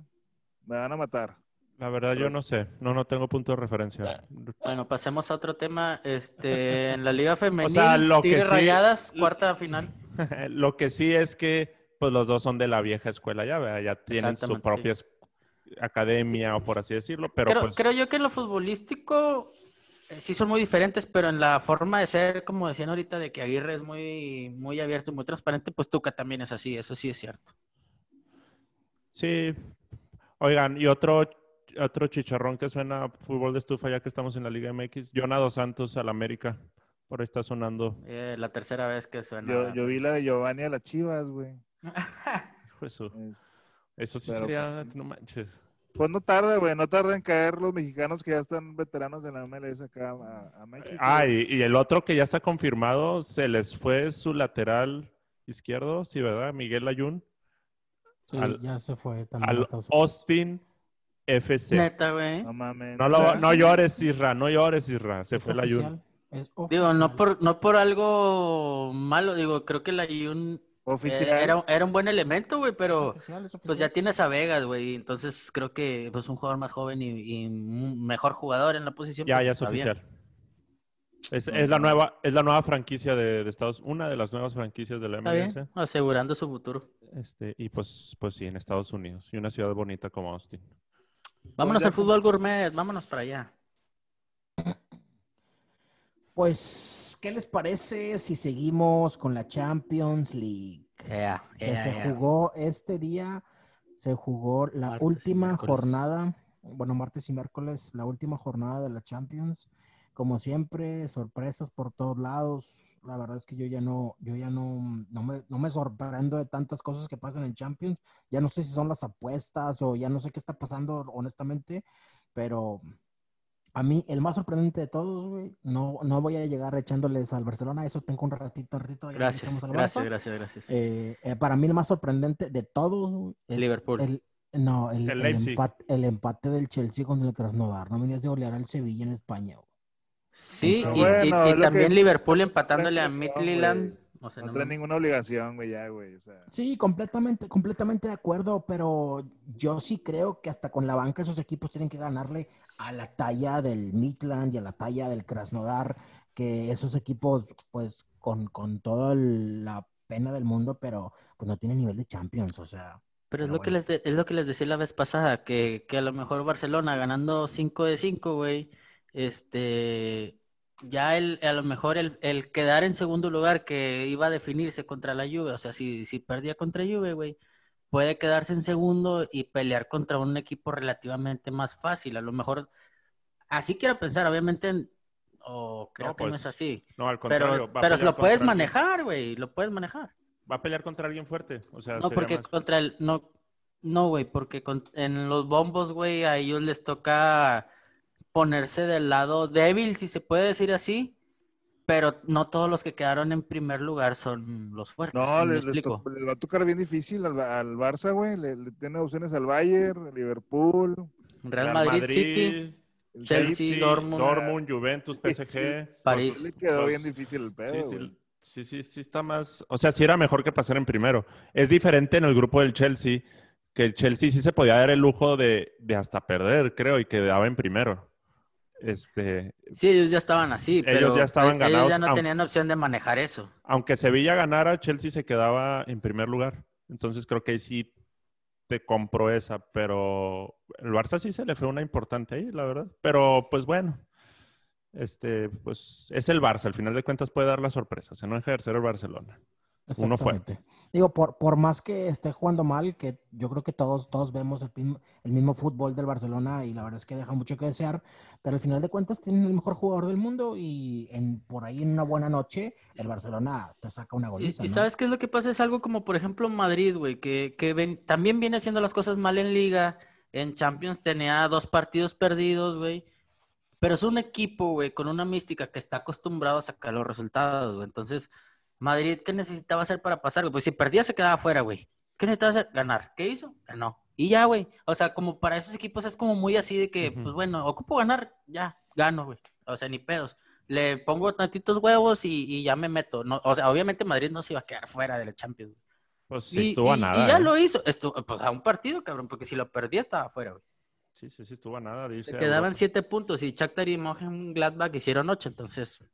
Me van a matar. La verdad, yo no sé. No, no tengo punto de referencia. Bueno, pasemos a otro tema, este, en la Liga Femenil, lo que Tigres sí- Rayadas, cuarta final. Lo que sí es que pues los dos son de la vieja escuela ya, ¿verdad? ya tienen su propia academia o por así decirlo, pero creo, pues creo yo que en lo futbolístico sí son muy diferentes, pero en la forma de ser, como decían ahorita, de que Aguirre es muy, muy abierto y muy transparente, pues Tuca también es así, eso sí es cierto. sí. Oigan, y otro otro chicharrón que suena a fútbol de estufa ya que estamos en la Liga MX, Jonado Santos al América. Por ahí está sonando. Eh, la tercera vez que suena. Yo, yo vi la de Giovanni a las Chivas, güey. Hijo Eso sí Pero- sería, no manches. Pues no tarda, güey, no tarda en caer los mexicanos que ya están veteranos en la MLS acá a, a México. Ah, y, y el otro que ya está confirmado, se les fue su lateral izquierdo, sí, ¿verdad? Miguel Ayun, Sí, Al- ya se fue también. a al Estados Unidos. Austin FC. Neta, güey. No mames. No, lo- no llores, Isra, no llores, Isra. Se fue el Ayun. Digo, no por, no por algo malo, digo, creo que el Ayun Oficial. Eh, era, era un buen elemento, güey, pero Es oficial, es pues oficial. ya tienes a Vegas, güey. Entonces creo que pues un jugador más joven y, mejor jugador en la posición. Ya, pues, ya es bien. oficial. Es, es la nueva, es la nueva franquicia de, de Estados una de las nuevas franquicias de la Está bien, MLS. asegurando su futuro. Este, y pues, pues sí, en Estados Unidos. Y una ciudad bonita como Austin. Vámonos al fútbol gourmet, vámonos para allá. Pues, ¿qué les parece si seguimos con la Champions League? Yeah, que yeah, se yeah. jugó este día, se jugó la Martes última jornada, bueno, martes y miércoles, la última jornada de la Champions. Como siempre, sorpresas por todos lados. La verdad es que yo ya no, yo ya no, no me, no me sorprendo de tantas cosas que pasan en Champions. Ya no sé si son las apuestas o ya no sé qué está pasando, honestamente, pero a mí el más sorprendente de todos, güey, no, no voy a llegar echándoles al Barcelona, eso tengo un ratito, ratito. Gracias, al gracias, Barça. gracias, gracias. Eh, eh, para mí el más sorprendente de todos güey, es Liverpool. El, no, el, El el Leipzig. empate, el empate del Chelsea con el Krasnodar. No venías de golear al Sevilla en España. güey. Sí, y, bueno, y- y es lo que también Liverpool empatándole a güey. O sea, No no ninguna obligación, güey, ya, güey. O sea, Sí, completamente, completamente de acuerdo, pero yo sí creo que hasta con la banca esos equipos tienen que ganarle a la talla del Midland y a la talla del Krasnodar, que esos equipos, pues, con, con toda la pena del mundo, pero pues no tienen nivel de Champions, o sea. Pero es lo que les de- es lo que les decía la vez pasada, que, que a lo mejor Barcelona ganando 5 de 5, güey, este, ya el, a lo mejor el, el quedar en segundo lugar que iba a definirse contra la Juve, o sea, si, si perdía contra Juve, güey, puede quedarse en segundo y pelear contra un equipo relativamente más fácil. A lo mejor, así quiero pensar, obviamente, en- o creo No, que no pues, es así. No, al contrario. Pero, pero lo puedes manejar, güey, lo puedes manejar. Va a pelear contra alguien fuerte. O sea, No, porque más- contra el, no, no, güey, porque con- en los bombos, güey, a ellos les toca ponerse del lado débil, si se puede decir así, pero no todos los que quedaron en primer lugar son los fuertes, no, ¿sí les explico? to- les va a tocar bien difícil al, al Barça, güey. Le, le tiene opciones al Bayern, Liverpool. Real Madrid, City, el Chelsea, Dortmund. Dortmund, Juventus, PSG. París. Le quedó bien difícil el pedo, Sí, sí, sí, sí, sí está más. O sea, sí era mejor que pasar en primero. Es diferente en el grupo del Chelsea, que el Chelsea sí se podía dar el lujo de, de hasta perder, creo, y quedaba en primero. Este, Sí, ellos ya estaban así, Ellos pero ya estaban ellos ganados, ya no aunque- tenían opción de manejar eso. aunque Sevilla ganara, Chelsea se quedaba en primer lugar. Entonces creo que ahí sí te compro esa, pero el Barça sí se le fue una importante ahí, la verdad. Pero pues bueno, este, pues es el Barça, al final de cuentas puede dar la sorpresa, se no ser el Barcelona. Uno fue. Exactamente. Digo, por, por más que esté jugando mal, que yo creo que todos, todos vemos el mismo, el mismo fútbol del Barcelona y la verdad es que deja mucho que desear, pero al final de cuentas tienen el mejor jugador del mundo y en, por ahí en una buena noche el Barcelona te saca una Y, goliza. y ¿no? ¿sabes qué es lo que pasa? Es algo como, por ejemplo, Madrid, güey, que, que ven- también viene haciendo las cosas mal en Liga. En Champions tenía dos partidos perdidos, güey. Pero es un equipo, güey, con una mística que está acostumbrado a sacar los resultados, güey. Entonces, Madrid, ¿qué necesitaba hacer para pasar? Pues si perdía, se quedaba fuera, güey. ¿Qué necesitaba hacer? Ganar. ¿Qué hizo? Ganó. Y ya, güey. O sea, como para esos equipos es como muy así de que, pues bueno, ocupo ganar, ya, gano, güey. O sea, ni pedos le pongo tantitos huevos y, y ya me meto. No, o sea, obviamente Madrid no se iba a quedar fuera de la Champions. güey. Pues sí y, estuvo a y- nada. y ya ¿eh? lo hizo. Estu- pues a un partido, cabrón, porque si lo perdía estaba fuera, güey. Sí, sí, sí estuvo a nada. Se quedaban siete puntos y Shakhtar y Mönchengladbach hicieron ocho, entonces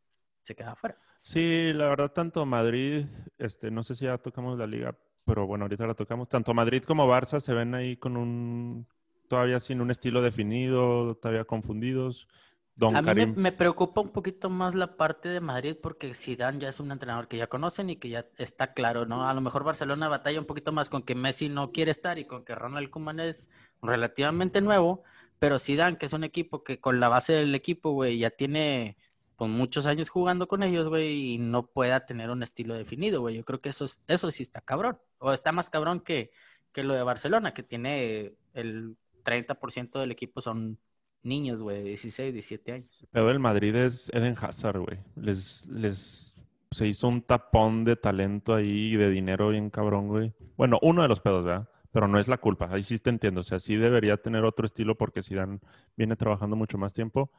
se quedaba fuera. Sí, la verdad, tanto Madrid, este, no sé si ya tocamos la liga, pero bueno, ahorita la tocamos. Tanto Madrid como Barça se ven ahí con un, todavía sin un estilo definido, todavía confundidos. Don A mí me, me preocupa un poquito más la parte de Madrid porque Zidane ya es un entrenador que ya conocen y que ya está claro, ¿no? A lo mejor Barcelona batalla un poquito más con que Messi no quiere estar y con que Ronald Koeman es relativamente nuevo, pero Zidane, que es un equipo que con la base del equipo, güey, ya tiene pues, muchos años jugando con ellos, güey, y no pueda tener un estilo definido, güey. Yo creo que eso, es, eso sí está cabrón. O está más cabrón que, que lo de Barcelona, que tiene el 30% del equipo son niños, güey, de 16, 17 años. Pero el Madrid es Eden Hazard, güey. Les, les se hizo un tapón de talento ahí y de dinero bien cabrón, güey. Bueno, uno de los pedos, ¿verdad? Pero no es la culpa. Ahí sí te entiendo. O sea, sí debería tener otro estilo porque Zidane viene trabajando mucho más tiempo.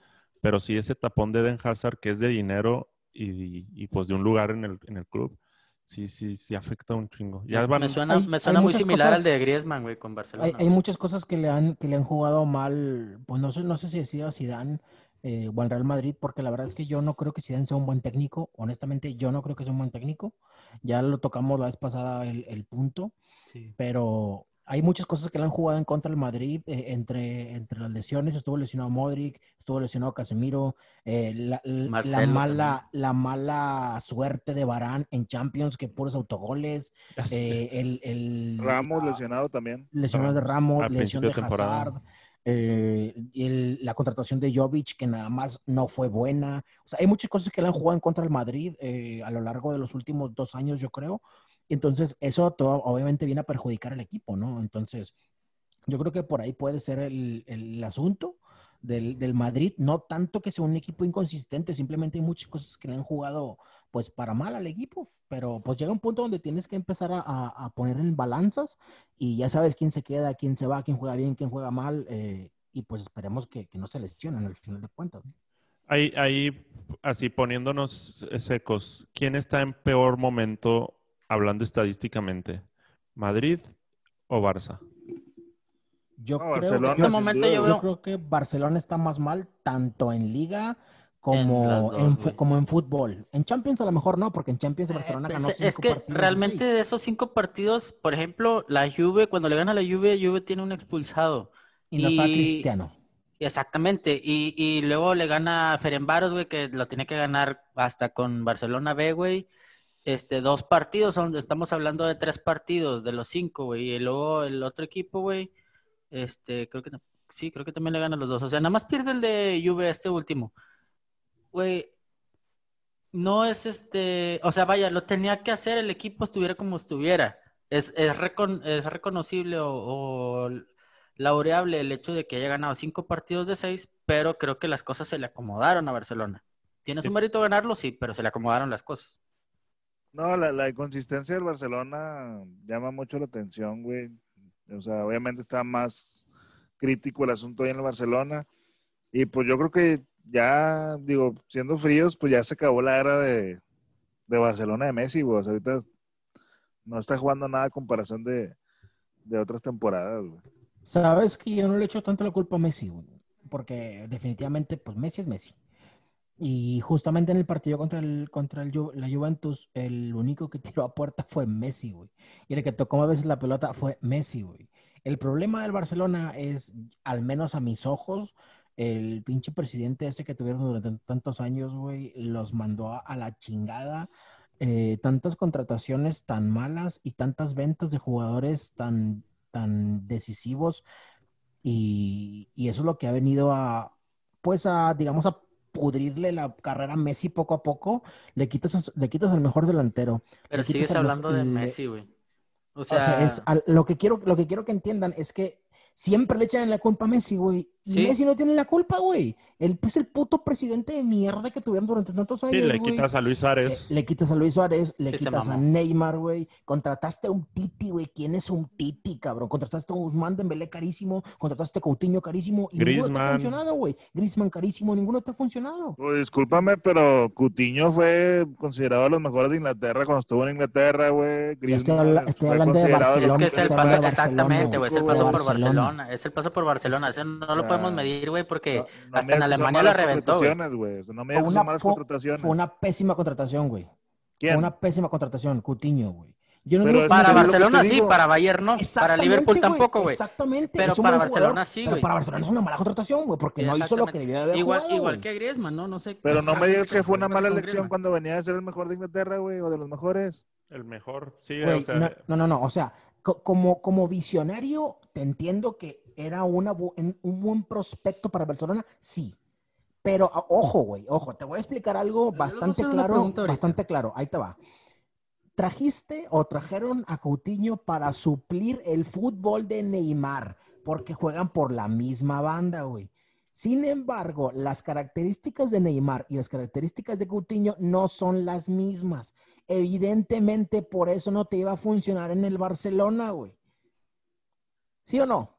Pero sí ese tapón de Eden Hazard que es de dinero y, y, pues de un lugar en el, en el club. Sí, sí, sí, afecta un chingo. Ya Me, van, me suena, hay- me suena muy similar al de Griezmann, güey, con Barcelona. Hay, muchas cosas que le han, que le han jugado mal, pues no sé, no sé si decía Zidane eh, o al Real Madrid, porque la verdad es que yo no creo que Zidane sea un buen técnico. Honestamente, yo no creo que sea un buen técnico. Ya lo tocamos la vez pasada el, el punto, Sí. pero hay muchas cosas que le han jugado en contra del Madrid, eh, entre, entre las lesiones, estuvo lesionado Modric, estuvo lesionado Casemiro, eh, la, mala, la mala suerte de Barán en Champions, que puros autogoles, eh, el, el- Ramos la- lesionado también. lesión de Ramos, al lesión de. Hazard, eh, el- la contratación de Jovic, que nada más no fue buena. O sea, hay muchas cosas que le han jugado en contra del Madrid eh, a lo largo de los últimos dos años, yo creo. Entonces, eso todo obviamente viene a perjudicar al equipo, ¿no? Entonces, yo creo que por ahí puede ser el, el asunto del, del Madrid. No tanto que sea un equipo inconsistente, simplemente hay muchas cosas que le han jugado pues para mal al equipo. Pero pues llega un punto donde tienes que empezar a, a- poner en balanzas y ya sabes quién se queda, quién se va, quién juega bien, quién juega mal. eh, y pues esperemos que, que no se lesionen al final de cuentas. Ahí, ahí, así poniéndonos secos, ¿quién está en peor momento hablando estadísticamente? ¿Madrid o Barça? Yo, No, creo, Barcelona, que, En este momento yo creo que Barcelona está más mal tanto en liga como En como en fútbol. En Champions a lo mejor no, porque en Champions Barcelona ganó Eh, Es, es cinco que partidos de realmente seis. de esos cinco partidos, por ejemplo, la Juve, cuando le gana la Juve, Juve tiene un expulsado. Y no está y- Cristiano. Exactamente. Y, y luego le gana Ferenbaros, güey, que lo tiene que ganar hasta con Barcelona B, güey. Este, dos partidos, donde estamos hablando de tres partidos de los cinco, güey. Y luego el otro equipo, güey, este, creo que sí, creo que también le gana los dos. O sea, nada más pierde el de Juve este último. Güey, no es este, o sea, vaya, lo tenía que hacer el equipo estuviera como estuviera. Es, es, recon- es reconocible o, o laureable el hecho de que haya ganado cinco partidos de seis, pero creo que las cosas se le acomodaron a Barcelona. ¿Tiene su mérito ganarlo? Sí, pero se le acomodaron las cosas. No, la, la inconsistencia del Barcelona llama mucho la atención, güey. O sea, obviamente está más crítico el asunto ahí en el Barcelona. Y pues yo creo que ya, digo, siendo fríos, pues ya se acabó la era de, Barcelona de Messi, güey. O sea, ahorita no está jugando nada a comparación de, de otras temporadas, güey. Sabes que yo no le echo tanto la culpa a Messi, güey, porque definitivamente, pues Messi es Messi. Y justamente en el partido contra el contra el la Juventus, el único que tiró a puerta fue Messi, güey. Y el que tocó más veces la pelota fue Messi, güey. El problema del Barcelona es, al menos a mis ojos, el pinche presidente ese que tuvieron durante tantos años, güey, los mandó a, a la chingada. Eh, tantas contrataciones tan malas y tantas ventas de jugadores tan, tan decisivos y, y eso es lo que ha venido a, pues a, digamos, a pudrirle la carrera a Messi poco a poco, le quitas, le quitas al mejor delantero. Pero sigues hablando de Messi, güey. O O sea, es, al- lo, que quiero, lo que quiero que entiendan es que siempre le echan la culpa a Messi, güey. Sí. Messi no tiene la culpa, güey. Él es el puto presidente de mierda que tuvieron durante tantos años, Sí, le güey. quitas a Luis Eh, Ares. Le quitas a Luis Suárez, le quitas a. Neymar, güey. Contrataste a un Titi, güey. ¿Quién es un Titi, cabrón? Contrataste a Guzmán Dembélé carísimo, contrataste a Coutinho carísimo y ninguno te ha Griezmann. funcionado, güey. Griezmann carísimo, ninguno te ha funcionado. Pues, discúlpame, pero Cutiño fue considerado de los mejores de Inglaterra cuando estuvo en Inglaterra, güey. Estoy, Griezmann habla- estoy hablando de Barcelona. es que es el paso, exactamente, güey, es el paso por Barcelona. Es el paso por Barcelona, ese no lo podemos medir, güey, porque No- no hasta en Alemania la reventó, güey. contrataciones, güey. O sea, no me Fue una, son malas fue- contrataciones. fue una pésima contratación, güey. Fue una pésima contratación, Coutinho, güey. Yo no Pero digo es que Para Barcelona sí, digo. para Bayern no, para Liverpool tampoco, güey. Exactamente. Pero para Barcelona jugador, sí, Pero güey. para Barcelona es una mala contratación, güey, porque no hizo lo que debía de haber Igual, jugado, igual que Griezmann, ¿no? No sé. Pero no me digas que fue una ¿Qué mala elección cuando venía de ser el mejor de Inglaterra, güey, o de los mejores. El mejor. Sí, Güey, o sea, no, no, no, no, o sea, co- como, como visionario, te entiendo que era una, un buen prospecto para Barcelona, sí. Pero a- ojo, güey, ojo, te voy a explicar algo bastante claro, bastante claro, ahí te va. Trajiste o trajeron a Coutinho para suplir el fútbol de Neymar, porque juegan por la misma banda, güey. Sin embargo, las características de Neymar y las características de Coutinho no son las mismas. Evidentemente, por eso no te iba a funcionar en el Barcelona, güey. ¿Sí o no?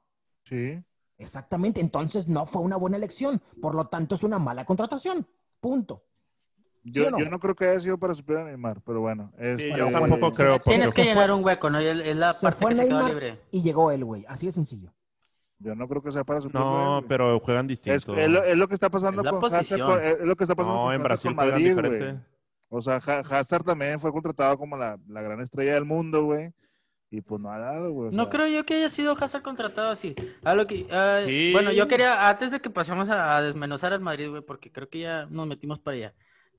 Sí. Exactamente. Entonces no fue una buena elección. Por lo tanto, es una mala contratación. Punto. Yo, no? yo no creo que haya sido para suplir a Neymar, pero bueno. Sí, este, yo tampoco creo. se- porque- Tienes que llenar fue- un hueco, ¿no? Y Es es la se parte fue que se quedó Neymar libre. y llegó él, güey. Así de sencillo. Yo no creo que sea para suplirlo. No, pero juegan Es, distinto. es lo, es lo que está pasando Es la con Hazard. posición. con- es lo que está pasando No, con en Hazard Brasil con juegan Madrid, güey. diferente. O sea, Ha- Hazard también fue contratado como la, la gran estrella del mundo, güey. Y pues no ha dado, güey. No sea, creo yo que haya sido Hazard contratado así. A lo que, ah, Sí. Bueno, yo quería, antes de que pasemos a, a desmenuzar al Madrid, güey, porque creo que ya nos metimos para allá.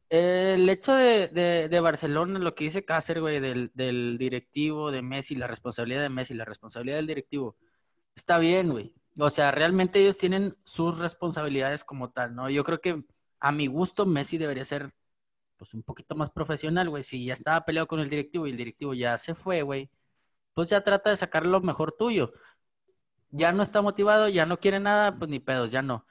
El hecho de, de, de Barcelona, lo que dice Cáceres, güey, del, del directivo de Messi, la responsabilidad de Messi, la responsabilidad del directivo, está bien, güey. O sea, realmente ellos tienen sus responsabilidades como tal, ¿no? Yo creo que a mi gusto Messi debería ser, pues, un poquito más profesional, güey. Si ya estaba peleado con el directivo y el directivo ya se fue, güey, pues ya trata de sacar lo mejor tuyo. Ya no está motivado, ya no quiere nada, pues ni pedos, ya no.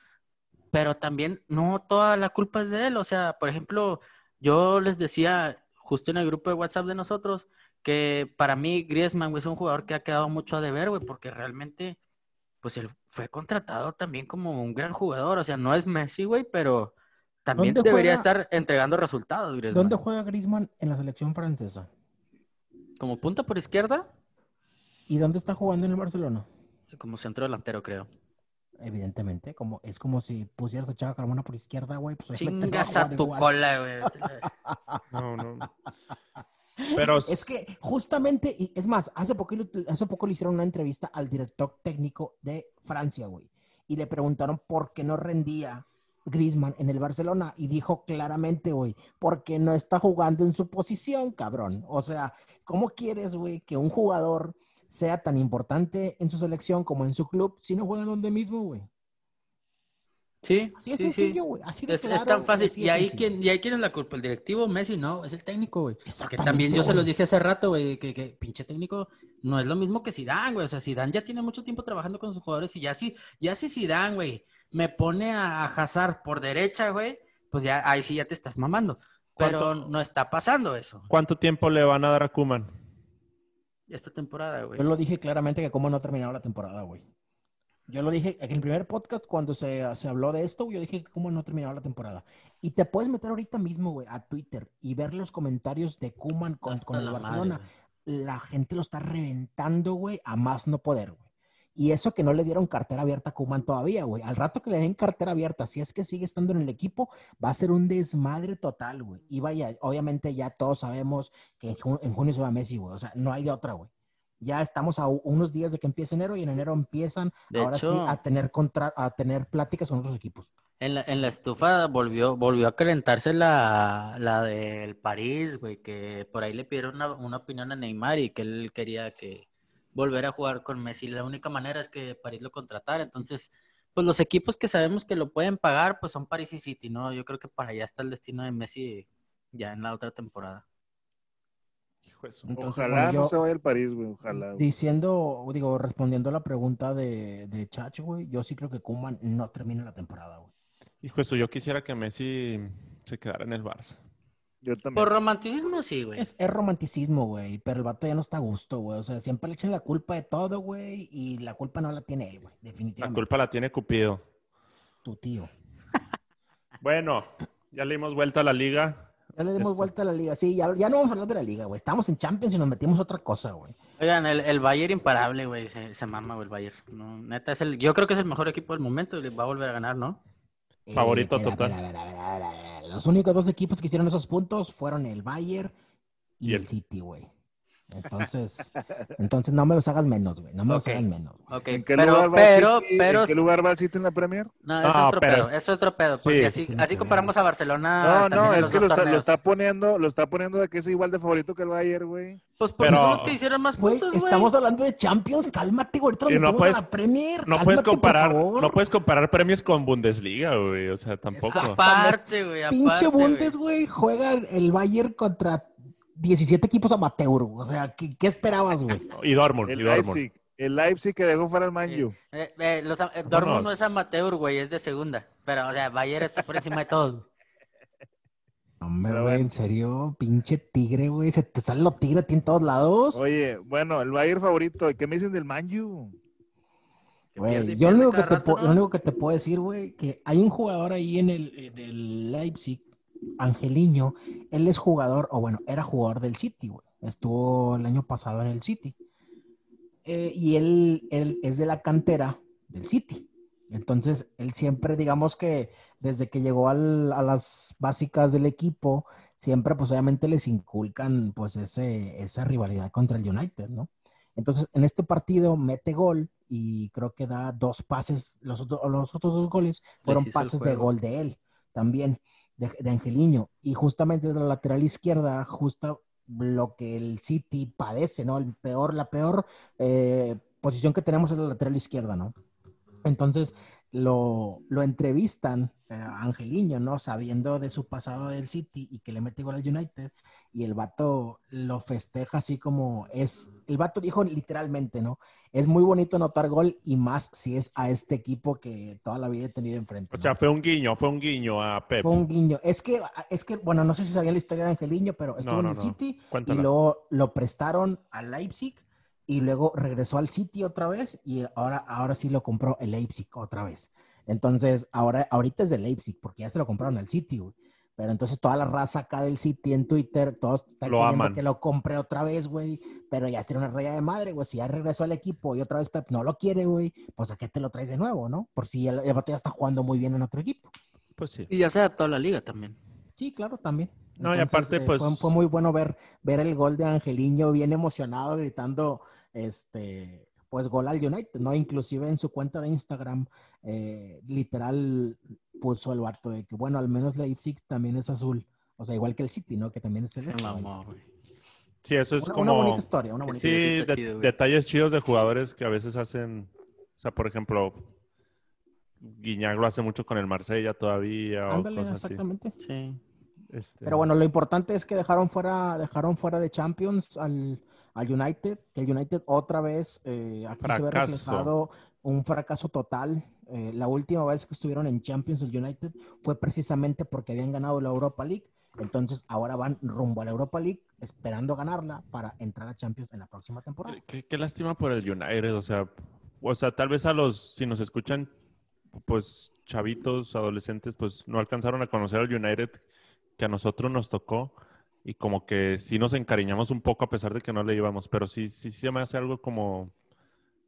Pero también no toda la culpa es de él. O sea, por ejemplo, yo les decía justo en el grupo de WhatsApp de nosotros que para mí Griezmann güey, es un jugador que ha quedado mucho a deber, güey, porque realmente, pues él fue contratado también como un gran jugador. O sea, no es Messi, güey, pero también ¿Dónde debería juega? estar entregando resultados, Griezmann. ¿Dónde juega Griezmann en la selección francesa? Como punta por izquierda, ¿Y dónde está jugando en el Barcelona? como centro delantero, creo. Evidentemente, como es como si pusieras a Chava Carmona por izquierda, güey. Pues Chingas a tu igual. cola, güey. No, no. Pero Es que justamente, y es más, hace poco, hace poco le hicieron una entrevista al director técnico de Francia, güey. Y le preguntaron por qué no rendía Griezmann en el Barcelona. Y dijo claramente, güey, porque no está jugando en su posición, cabrón. O sea, ¿cómo quieres, güey, que un jugador sea tan importante en su selección como en su club si no juega en donde mismo, güey? Sí, Así es sí, sí. sencillo, güey. Así de Es, es claro, tan fácil. Y ahí, quién, y ahí quién es la culpa, el directivo, Messi, no, es el técnico, güey. Que también yo se los dije hace rato, güey, que, que pinche técnico no es lo mismo que Zidane, güey. O sea, Zidane ya tiene mucho tiempo trabajando con sus jugadores y ya sí, ya si Zidane, güey, me pone a, a Hazard por derecha, güey, pues ya ahí sí ya te estás mamando. Pero no está pasando eso ¿cuánto tiempo le van a dar a Kuman? Esta temporada, güey. Yo lo dije claramente que cómo no ha terminado la temporada, güey. Yo lo dije en el primer podcast cuando se, se habló de esto, güey, yo dije que cómo no ha terminado la temporada. Y te puedes meter ahorita mismo, güey, a Twitter y ver los comentarios de Kuman con, con el la Barcelona. la gente lo está reventando, güey, a más no poder, güey. Y eso que no le dieron cartera abierta a Kuman todavía, güey. Al rato que le den cartera abierta, si es que sigue estando en el equipo, va a ser un desmadre total, güey. Y vaya, obviamente ya todos sabemos que en, ju- en junio se va Messi, güey. O sea, no hay de otra, güey. Ya estamos a unos días de que empiece enero y en enero empiezan De ahora hecho- sí a tener contra a tener pláticas con otros equipos. En la, en la estufa volvió, volvió a calentarse la, la del París, güey, que por ahí le pidieron una, una opinión a Neymar y que él quería que volver a jugar con Messi. La única manera es que París lo contratara. Entonces, pues los equipos que sabemos que lo pueden pagar, pues son París y City, ¿no? Yo creo que para allá está el destino de Messi ya en la otra temporada. Hijo de su- Entonces, Ojalá bueno, yo- no se vaya al París, güey. Ojalá. güey. Diciendo, digo, respondiendo a la pregunta de, de Chacho, güey, yo sí creo que Kuman no termina la temporada, güey. Hijo de su, yo quisiera que Messi se quedara en el Barça. Yo también. Por romanticismo, sí, güey. Es, es romanticismo, güey, pero el vato ya no está a gusto, güey. O sea, siempre le echan la culpa de todo, güey, y la culpa no la tiene él, güey, La definitivamente. culpa la tiene Cupido. Tu tío. Bueno, ya le dimos vuelta a la liga. Ya le dimos Este. vuelta a la liga. Sí, ya, ya no vamos a hablar de la liga, güey. Estamos en Champions y nos metimos a otra cosa, güey. Oigan, el, el Bayern imparable, güey, se, se mama, güey, el Bayern. No, neta, es el, yo creo que es el mejor equipo del momento y le va a volver a ganar, ¿no? Favorito espera, total. espera, espera. Los únicos dos equipos que hicieron esos puntos fueron el Bayern y, Y el el- City, güey. Entonces, entonces no me los hagas menos, güey. No me los hagas menos. güey. Ok, ¿En qué pero, lugar va el pero, City? pero, ¿En qué lugar va el City en la Premier? no, es No, otro pero- pedo, es otro pedo, porque sí. así, así comparamos a Barcelona No, no, es los que lo está, lo torneos. está poniendo, lo está poniendo de que es igual de favorito que el Bayern, güey. Pues porque Pero- son los que hicieron más Güey, puntos, güey. estamos hablando de Champions. Cálmate, güey. Ahorita no puedes- a la Premier. No Cálmate, puedes comparar, no puedes comparar premios con Bundesliga, güey. O sea, tampoco. Aparte, güey, aparte, Pinche. Bundes, güey. Juega el Bayern contra 17 equipos amateur. O sea, ¿qué, qué esperabas, güey? Y Dortmund, El y Dortmund. Leipzig. El Leipzig que dejó fuera al Man U. Eh, eh, los, eh, Dortmund no es amateur, güey, es de segunda. Pero, o sea, Bayern está por encima de todo. Hombre, Pero güey, bueno. en serio, pinche tigre, güey. Se te sale lo tigre a ti en todos lados. Oye, bueno, el Bayern favorito. ¿y ¿Qué me dicen del Man U? Que Güey, yo lo único, que te rato, puedo- ¿no? lo único que te puedo decir, güey, que hay un jugador ahí en el, en el Leipzig Angeliño, él es jugador, o bueno, era jugador del City, güey. Estuvo el año pasado en el City. Eh, y él, él es de la cantera del City. Entonces, él siempre, digamos que desde que llegó al- a las básicas del equipo, siempre, pues obviamente les inculcan, pues, ese, esa rivalidad contra el United, ¿no? Entonces, en este partido mete gol y creo que da dos pases, los, otros- los otros dos goles fueron pases de gol de él también, de, de Angeliño. Y justamente de la lateral izquierda, justo lo que el City padece, ¿no? El peor, la peor eh, posición que tenemos es la lateral izquierda, ¿no? Entonces lo, lo entrevistan Angeliño, ¿no? Sabiendo de su pasado del City y que le mete gol al United y el vato lo festeja así como es, el vato dijo literalmente, ¿no? Es muy bonito anotar gol y más si es a este equipo que toda la vida he tenido enfrente. O ¿no? sea, fue un guiño, fue un guiño a Pep. Fue un guiño. Es que, es que, bueno, no sé si sabían la historia de Angeliño, pero estuvo No, en el. City y luego lo prestaron a Leipzig y luego regresó al City otra vez y ahora, ahora sí lo compró el Leipzig otra vez. Entonces, ahora, ahorita es de Leipzig porque ya se lo compraron al City, güey. Pero entonces toda la raza acá del City en Twitter, todos están Lo queriendo aman. que lo compre otra vez, güey. Pero ya tiene una raya de madre, güey. Si ya regresó al equipo y otra vez Pep no lo quiere, güey, pues a qué te lo traes de nuevo, ¿no? Por si el, el vato ya está jugando muy bien en otro equipo. Pues sí. Y ya se adaptó a la liga también. Sí, claro, también. No, y aparte, pues- Fue, fue muy bueno ver, ver el gol de Angeliño bien emocionado, gritando, este, pues gol al United, ¿no? Inclusive en su cuenta de Instagram, eh, literal, puso el vato de que, bueno, al menos Leipzig también es azul. O sea, igual que el City, ¿no? Que también es güey. Sí, eso es Una, como... una bonita historia, una bonita Sí, Sí, sí está de- chido, güey. detalles chidos de jugadores que a veces hacen, o sea, por ejemplo, Guiñac lo hace mucho con el Marsella todavía o Ándale, así. exactamente. Sí. Este, Pero bueno, lo importante es que dejaron fuera, dejaron fuera de Champions al, al United, que el United otra vez eh, aquí se ve reflejado un fracaso total. Eh, la última vez que estuvieron en Champions el United fue precisamente porque habían ganado la Europa League. Entonces ahora van rumbo a la Europa League esperando ganarla para entrar a Champions en la próxima temporada. Qué, qué lástima por el United, o sea, o sea, tal vez a los, si nos escuchan, pues chavitos, adolescentes, pues no alcanzaron a conocer al United que a nosotros nos tocó y como que sí nos encariñamos un poco a pesar de que no le íbamos, pero sí, sí, sí se me hace algo como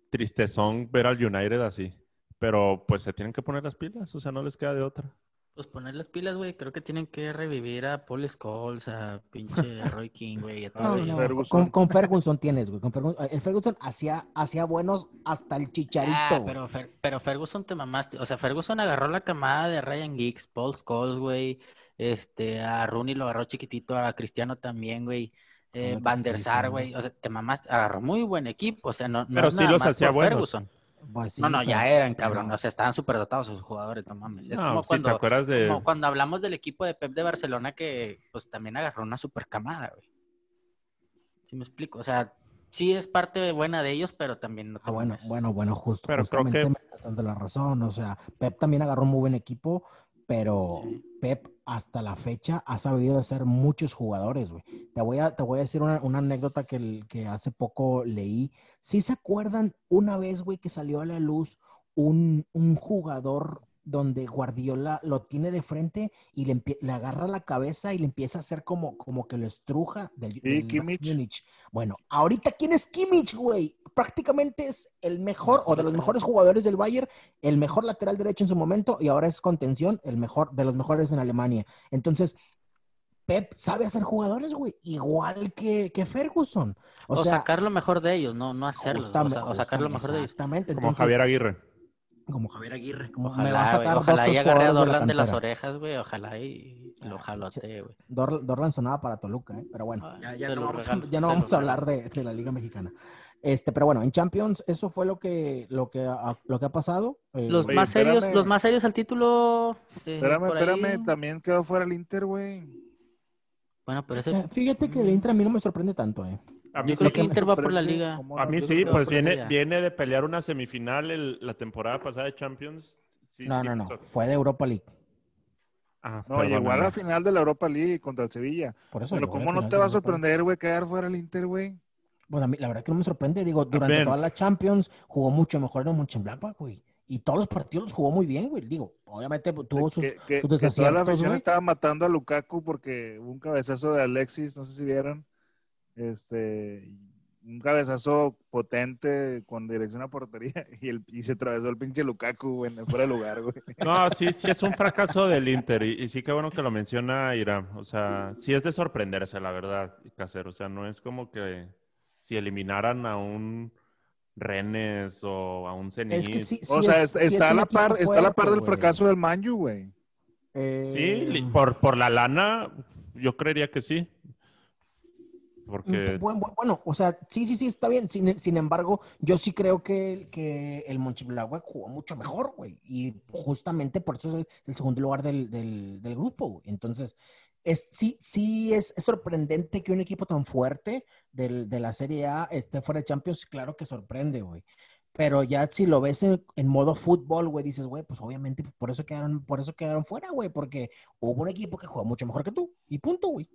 tristezón ver al United así, pero pues se tienen que poner las pilas, o sea, no les queda de otra. Pues poner las pilas, güey. Creo que tienen que revivir a Paul Scholes, a pinche Roy King, güey. y A todos No, ellos. no, Ferguson. Con, con Ferguson tienes, güey. con Ferguson- el Ferguson hacía, hacía buenos hasta el chicharito. Ah, pero, Fer- pero Ferguson te mamaste. O sea, Ferguson agarró la camada de Ryan Giggs, Paul Scholes, güey. Este, a Rooney lo agarró chiquitito, a Cristiano también, güey. Eh, Ah, Van pues der Sar, sí. güey. O sea, te mamaste. Agarró muy buen equipo. O sea, no, no Pero es sí nada los más hacía buenos. Ferguson. Pues sí, no, no, ya eran, cabrón. pero- O sea, estaban súper dotados esos jugadores, no mames. Es No, como si te cuando, acuerdas de... como cuando hablamos del equipo de Pep de Barcelona que pues también agarró una super camada, güey. ¿Sí me explico? O sea, sí es parte buena de ellos, pero también no te Ah, bueno, bueno, bueno, justo. Pero creo que- me estás dando la razón. O sea, Pep también agarró un muy buen equipo, pero Sí. Pep hasta la fecha ha sabido hacer muchos jugadores, güey. Te voy a, te voy a decir una, una anécdota que, que hace poco leí. ¿Sí se acuerdan una vez, güey, que salió a la luz un, un jugador donde Guardiola lo tiene de frente y le, agarra la cabeza y le empieza a hacer como, como que lo estruja del, del Bayern Kimmich. Bueno, ahorita, ¿quién es Kimmich, güey? Prácticamente es el mejor o de los mejores jugadores del Bayern, el mejor lateral derecho en su momento y ahora es contención, el mejor de los mejores en Alemania. Entonces, Pep sabe hacer jugadores, güey, igual que, que Ferguson. O, O, sea, sacar lo mejor de ellos, no, no hacerlo. O, justamente- sea, o sacar lo mejor de ellos. Exactamente. Como Javier Aguirre. Como Javier Aguirre, como me va a Ojalá, sacar ojalá tres y agarre a jugadores de la Dorlan de, las orejas, güey. Ojalá y lo Ah, jalote, güey. Dor- Dorlan sonaba para Toluca, ¿eh? pero bueno, Ay, ya, no lo vamos, regalo, a, ya no se vamos lo a hablar de, de la Liga Mexicana. Este, pero bueno, en Champions eso fue lo que, lo que, ha, lo que ha pasado. Eh, Los más serios, los más serios al título. eh, Espérame, espérame, también quedó fuera el Inter, güey. Bueno, pero ese. eh, Fíjate que el Inter a mí no me sorprende tanto, ¿eh. A mí Yo sí, creo que Inter va por la liga. a mí yo sí, pues viene, viene de pelear una semifinal el- la temporada pasada de Champions. Sí, No, sí, no, no, pues, fue de Europa League. Ah, No, llegó a la final de la Europa League contra el Sevilla. Por eso Pero ¿cómo no te va a sorprender, güey, quedar fuera el Inter, güey? Bueno, a mí la verdad que no me sorprende. Digo, durante toda la Champions jugó mucho mejor en el Mönchengladbach, güey. Y todos los partidos los jugó muy bien, güey. Digo, obviamente pues, tuvo sus, que, que- sus que toda la desaciertos, afición güey. estaba matando a Lukaku porque hubo un cabezazo de Alexis, no sé si vieron, este, un cabezazo potente con dirección a portería y, el, y se atravesó el pinche Lukaku, güey, en fuera de lugar, güey. No, sí, sí es un fracaso del Inter y, y sí que bueno que lo menciona Ira. O sea, sí es de sorprenderse, la verdad, Casero. O sea, no es como que si eliminaran a un Rennes o a un Zenit. Es que sí, sí o sea, es- es- sí es está, a la par, está a la par del güey. fracaso del Manju, güey. Eh, Sí, por, por la lana, yo creería que sí. Porque Bu- bu- bueno, o sea, sí, sí, sí, está bien. Sin, sin embargo, yo sí creo que, que el Mönchengladbach jugó mucho mejor, güey. Y justamente por eso es el, el segundo lugar del, del- grupo, güey. Entonces, es, sí, sí es, es sorprendente que un equipo tan fuerte del- de la Serie A esté fuera de Champions. Claro que sorprende, güey. Pero ya si lo ves en, en modo fútbol, güey, dices, güey, pues obviamente por eso quedaron, por eso quedaron fuera, güey, porque hubo un equipo que jugó mucho mejor que tú. Y punto, güey.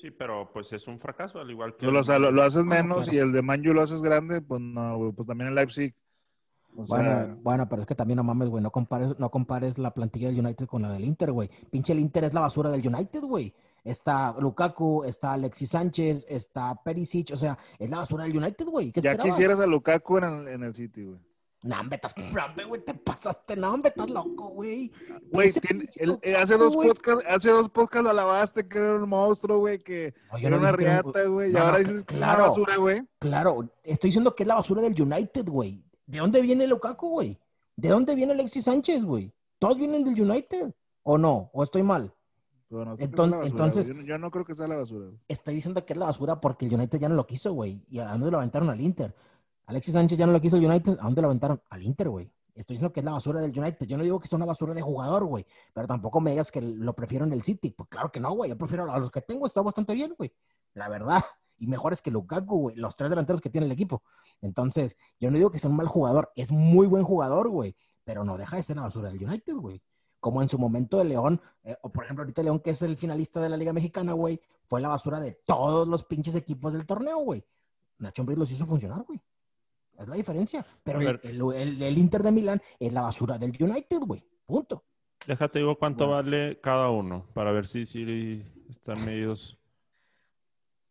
Sí, pero pues es un fracaso, al igual que... Pero, o sea, lo, lo haces Bueno, menos y el de Manju lo haces grande, pues no, güey, pues también el Leipzig. O sea, Bueno, bueno, pero es que también no mames, güey, no compares, no compares la plantilla del United con la del Inter, güey. Pinche el Inter es la basura del United, güey. Está Lukaku, está Alexis Sánchez, está Perisic, o sea, es la basura del United, güey. ¿Qué ya esperabas? quisieras a Lukaku en el, en el City, güey. No, hombre, estás, güey, te pasaste, no, hombre, estás loco, güey. Hace dos podcasts, hace dos podcasts lo alabaste que era un monstruo, güey, que No, era no una riata, güey, y ahora dices que es claro. basura, güey. Claro, estoy diciendo que es la basura del United, güey. ¿De dónde viene Lukaku, güey? ¿De dónde viene Alexis Sánchez, güey? ¿Todos vienen del United? ¿O no? ¿O estoy mal? Pero no creo que Enton- sea la basura, entonces- güey. yo, no- yo no creo que sea la basura. güey. estoy diciendo que es la basura porque el United ya no lo quiso, güey. ¿Y a dónde lo aventaron al Inter? Alexis Sánchez ya no lo quiso el United. ¿A dónde lo aventaron? Al Inter, güey. Estoy diciendo que es la basura del United. Yo no digo que sea una basura de jugador, güey. Pero tampoco me digas que lo prefiero en el City. Pues claro que no, güey. Yo prefiero a los que tengo. Está bastante bien, güey. La verdad. Y mejores que Lukaku, güey. Los tres delanteros que tiene el equipo. Entonces, yo no digo que sea un mal jugador. Es muy buen jugador, güey. Pero no deja de ser la basura del United, güey. Como en su momento de León, eh, o por ejemplo ahorita León, que es el finalista de la Liga Mexicana, güey, fue la basura de todos los pinches equipos del torneo, güey. Nacho Ambriz los hizo funcionar, güey. Es la diferencia. Pero el, el- el- el Inter de Milán es la basura del United, güey. Punto. Déjate digo cuánto Bueno. vale cada uno para ver si, si están medidos.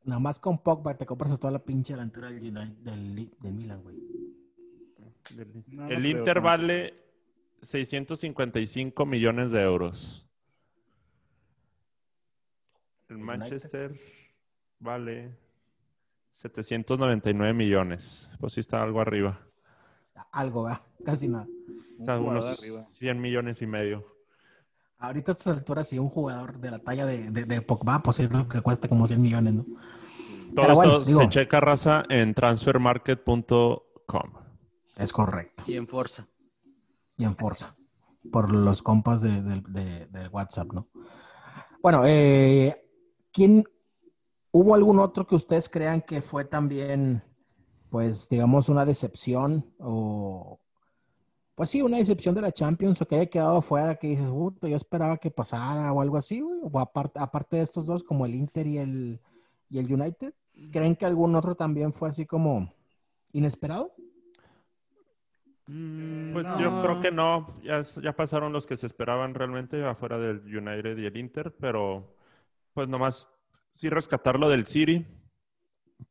Nada más con Pogba te compras a toda la pinche delantera del, United, del, del Milan, güey. Del- No, no el Inter no vale 655 millones de euros. El El Manchester vale 799 millones. Pues sí está algo arriba. Algo, ¿verdad? Casi nada. Está unos arriba. 100 millones y medio. Ahorita a estas alturas, si un jugador de la talla de, de, de Pogba, pues es lo que cuesta como 100 millones, ¿no? Todo Pero bueno, esto digo- se checa raza en transfermarket.com. Es correcto. Y en Forza. y en Forza, por los compas de, de- de- del WhatsApp, ¿no? Bueno, eh, ¿quién, hubo algún otro que ustedes crean que fue también, pues, digamos, una decepción o, pues sí, una decepción de la Champions o que haya quedado fuera que dices, "Puta, yo esperaba que pasara o algo así, güey", o aparte, aparte de estos dos, como el Inter y el, y el United, ¿creen que algún otro también fue así como inesperado? Mm, Pues no. yo creo que no, ya, ya pasaron los que se esperaban realmente afuera del United y el Inter, pero pues nomás sí rescatarlo del City,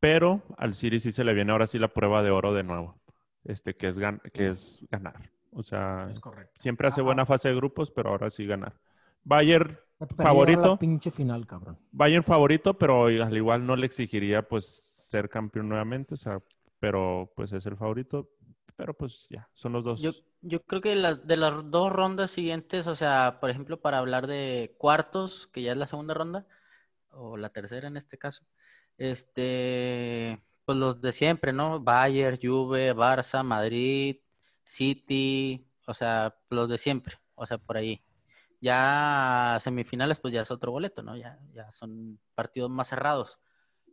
pero al City sí se le viene ahora sí la prueba de oro de nuevo, este que es, gan- que es ganar. O sea, Es correcto. siempre hace Ajá. buena fase de grupos, pero ahora sí ganar. Bayern, ¿Favorito? la pinche final, cabrón. Bayern favorito, pero al igual no le exigiría pues ser campeón nuevamente, o sea, pero pues es el favorito, pero pues ya, son los dos. Yo, yo creo que las de las dos rondas siguientes, o sea, por ejemplo, para hablar de cuartos, que ya es la segunda ronda, o la tercera en este caso, este, pues los de siempre, ¿no? Bayern, Juve, Barça, Madrid, City, o sea, los de siempre, o sea, por ahí. Ya semifinales, pues ya es otro boleto, ¿no? Ya, ya son partidos más cerrados.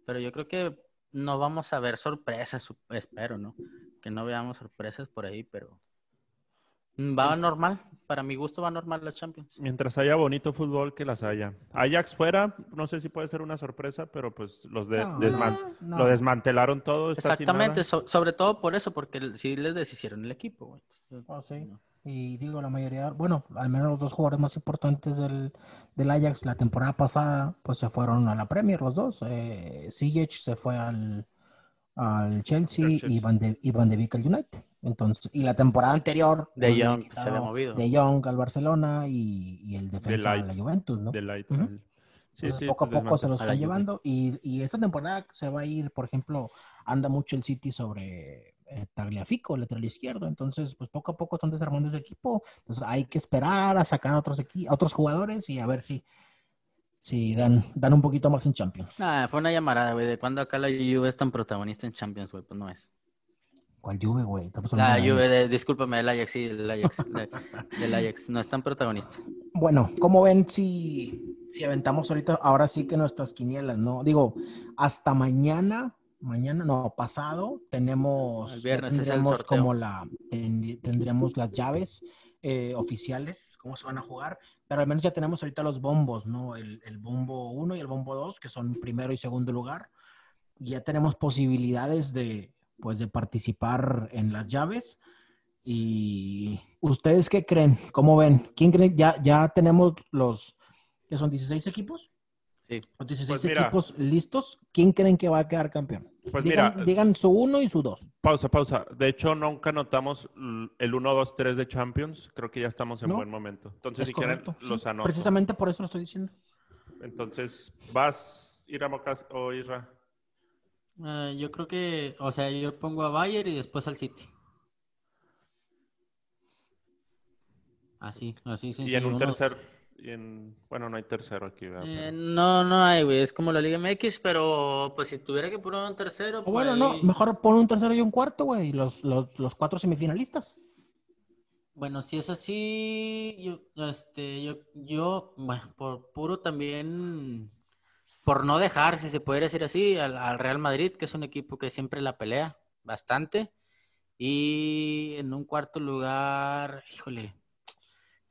Pero yo creo que no vamos a ver sorpresas, espero, ¿no? Que no veamos sorpresas por ahí, pero va normal. para mi gusto va normal la Champions. Mientras haya bonito fútbol, que las haya. Ajax fuera, no sé si puede ser una sorpresa, pero pues los de- No, desman- no. lo desmantelaron todo. está sin Exactamente, nada. so- sobre todo por eso, porque sí les deshicieron el equipo, güey. Oh, sí. Y digo, la mayoría, bueno, al menos los dos jugadores más importantes del, del Ajax la temporada pasada, pues se fueron a la Premier los dos. Eh, Ziyech se fue al, al Chelsea, Al y Chelsea. Van de, y Van de Beek al United. Entonces, y la temporada anterior, De pues, Jong se quitaron había movido. De Jong al Barcelona y, y el defensa a Light. la Juventus, ¿no? De Light. Ujú. al- Sí, Entonces, sí, poco a pues, poco se lo a la está llevando y, y esta temporada se va a ir, por ejemplo, anda mucho el City sobre eh, Tagliafico, lateral izquierdo, entonces pues poco a poco están desarmando ese equipo, entonces hay que esperar a sacar a otros, equi- a otros jugadores y a ver si, si dan, dan un poquito más en Champions. Nah, fue una llamarada, güey. ¿De cuándo acá la Juve es tan protagonista en Champions, güey? Pues no es. ¿Cuál Juve, güey? La Juve, de, discúlpame, del Ajax, sí, del Ajax. de- del Ajax. No es tan protagonista. Bueno, ¿cómo ven si, si aventamos ahorita, ahora sí que nuestras quinielas, ¿no? Digo, hasta mañana, mañana no, pasado, tenemos, El viernes es el tendremos como la, ten- tendremos las llaves eh, oficiales, cómo se van a jugar, pero al menos ya tenemos ahorita los bombos, ¿no? El, el bombo 1 y el bombo 2, que son primero y segundo lugar, y ya tenemos posibilidades de, pues, de participar en las llaves. ¿Y ustedes qué creen? ¿Cómo ven? ¿Quién creen? Ya, ya tenemos los, que son 16 equipos. Sí. Los 16 Pues mira. equipos listos. ¿Quién creen que va a quedar campeón? Pues digan, mira, digan su 1 y su 2. pausa, pausa. De hecho, nunca notamos el 1, 2, 3 de Champions. Creo que ya estamos en No. buen momento. Entonces, Es si correcto. quieren, los sí. anoto. Precisamente por eso lo estoy diciendo. Entonces, ¿vas, Iramocas o Isra? Ah, yo creo que, o sea, yo pongo a Bayern y después al City. Así, así Y sencillo. en un uno- tercer, y en, bueno, no hay tercero aquí, ¿verdad? Eh, no, no hay, güey. Es como la Liga MX, pero pues si tuviera que poner un tercero, O pues bueno, no, ahí- mejor pon un tercero y un cuarto, güey. Los, los, los cuatro semifinalistas. Bueno, si es así, yo, este, yo, yo, bueno, por puro también, por no dejar, si se pudiera decir así, al, al Real Madrid, que es un equipo que siempre la pelea bastante. Y en un cuarto lugar, híjole,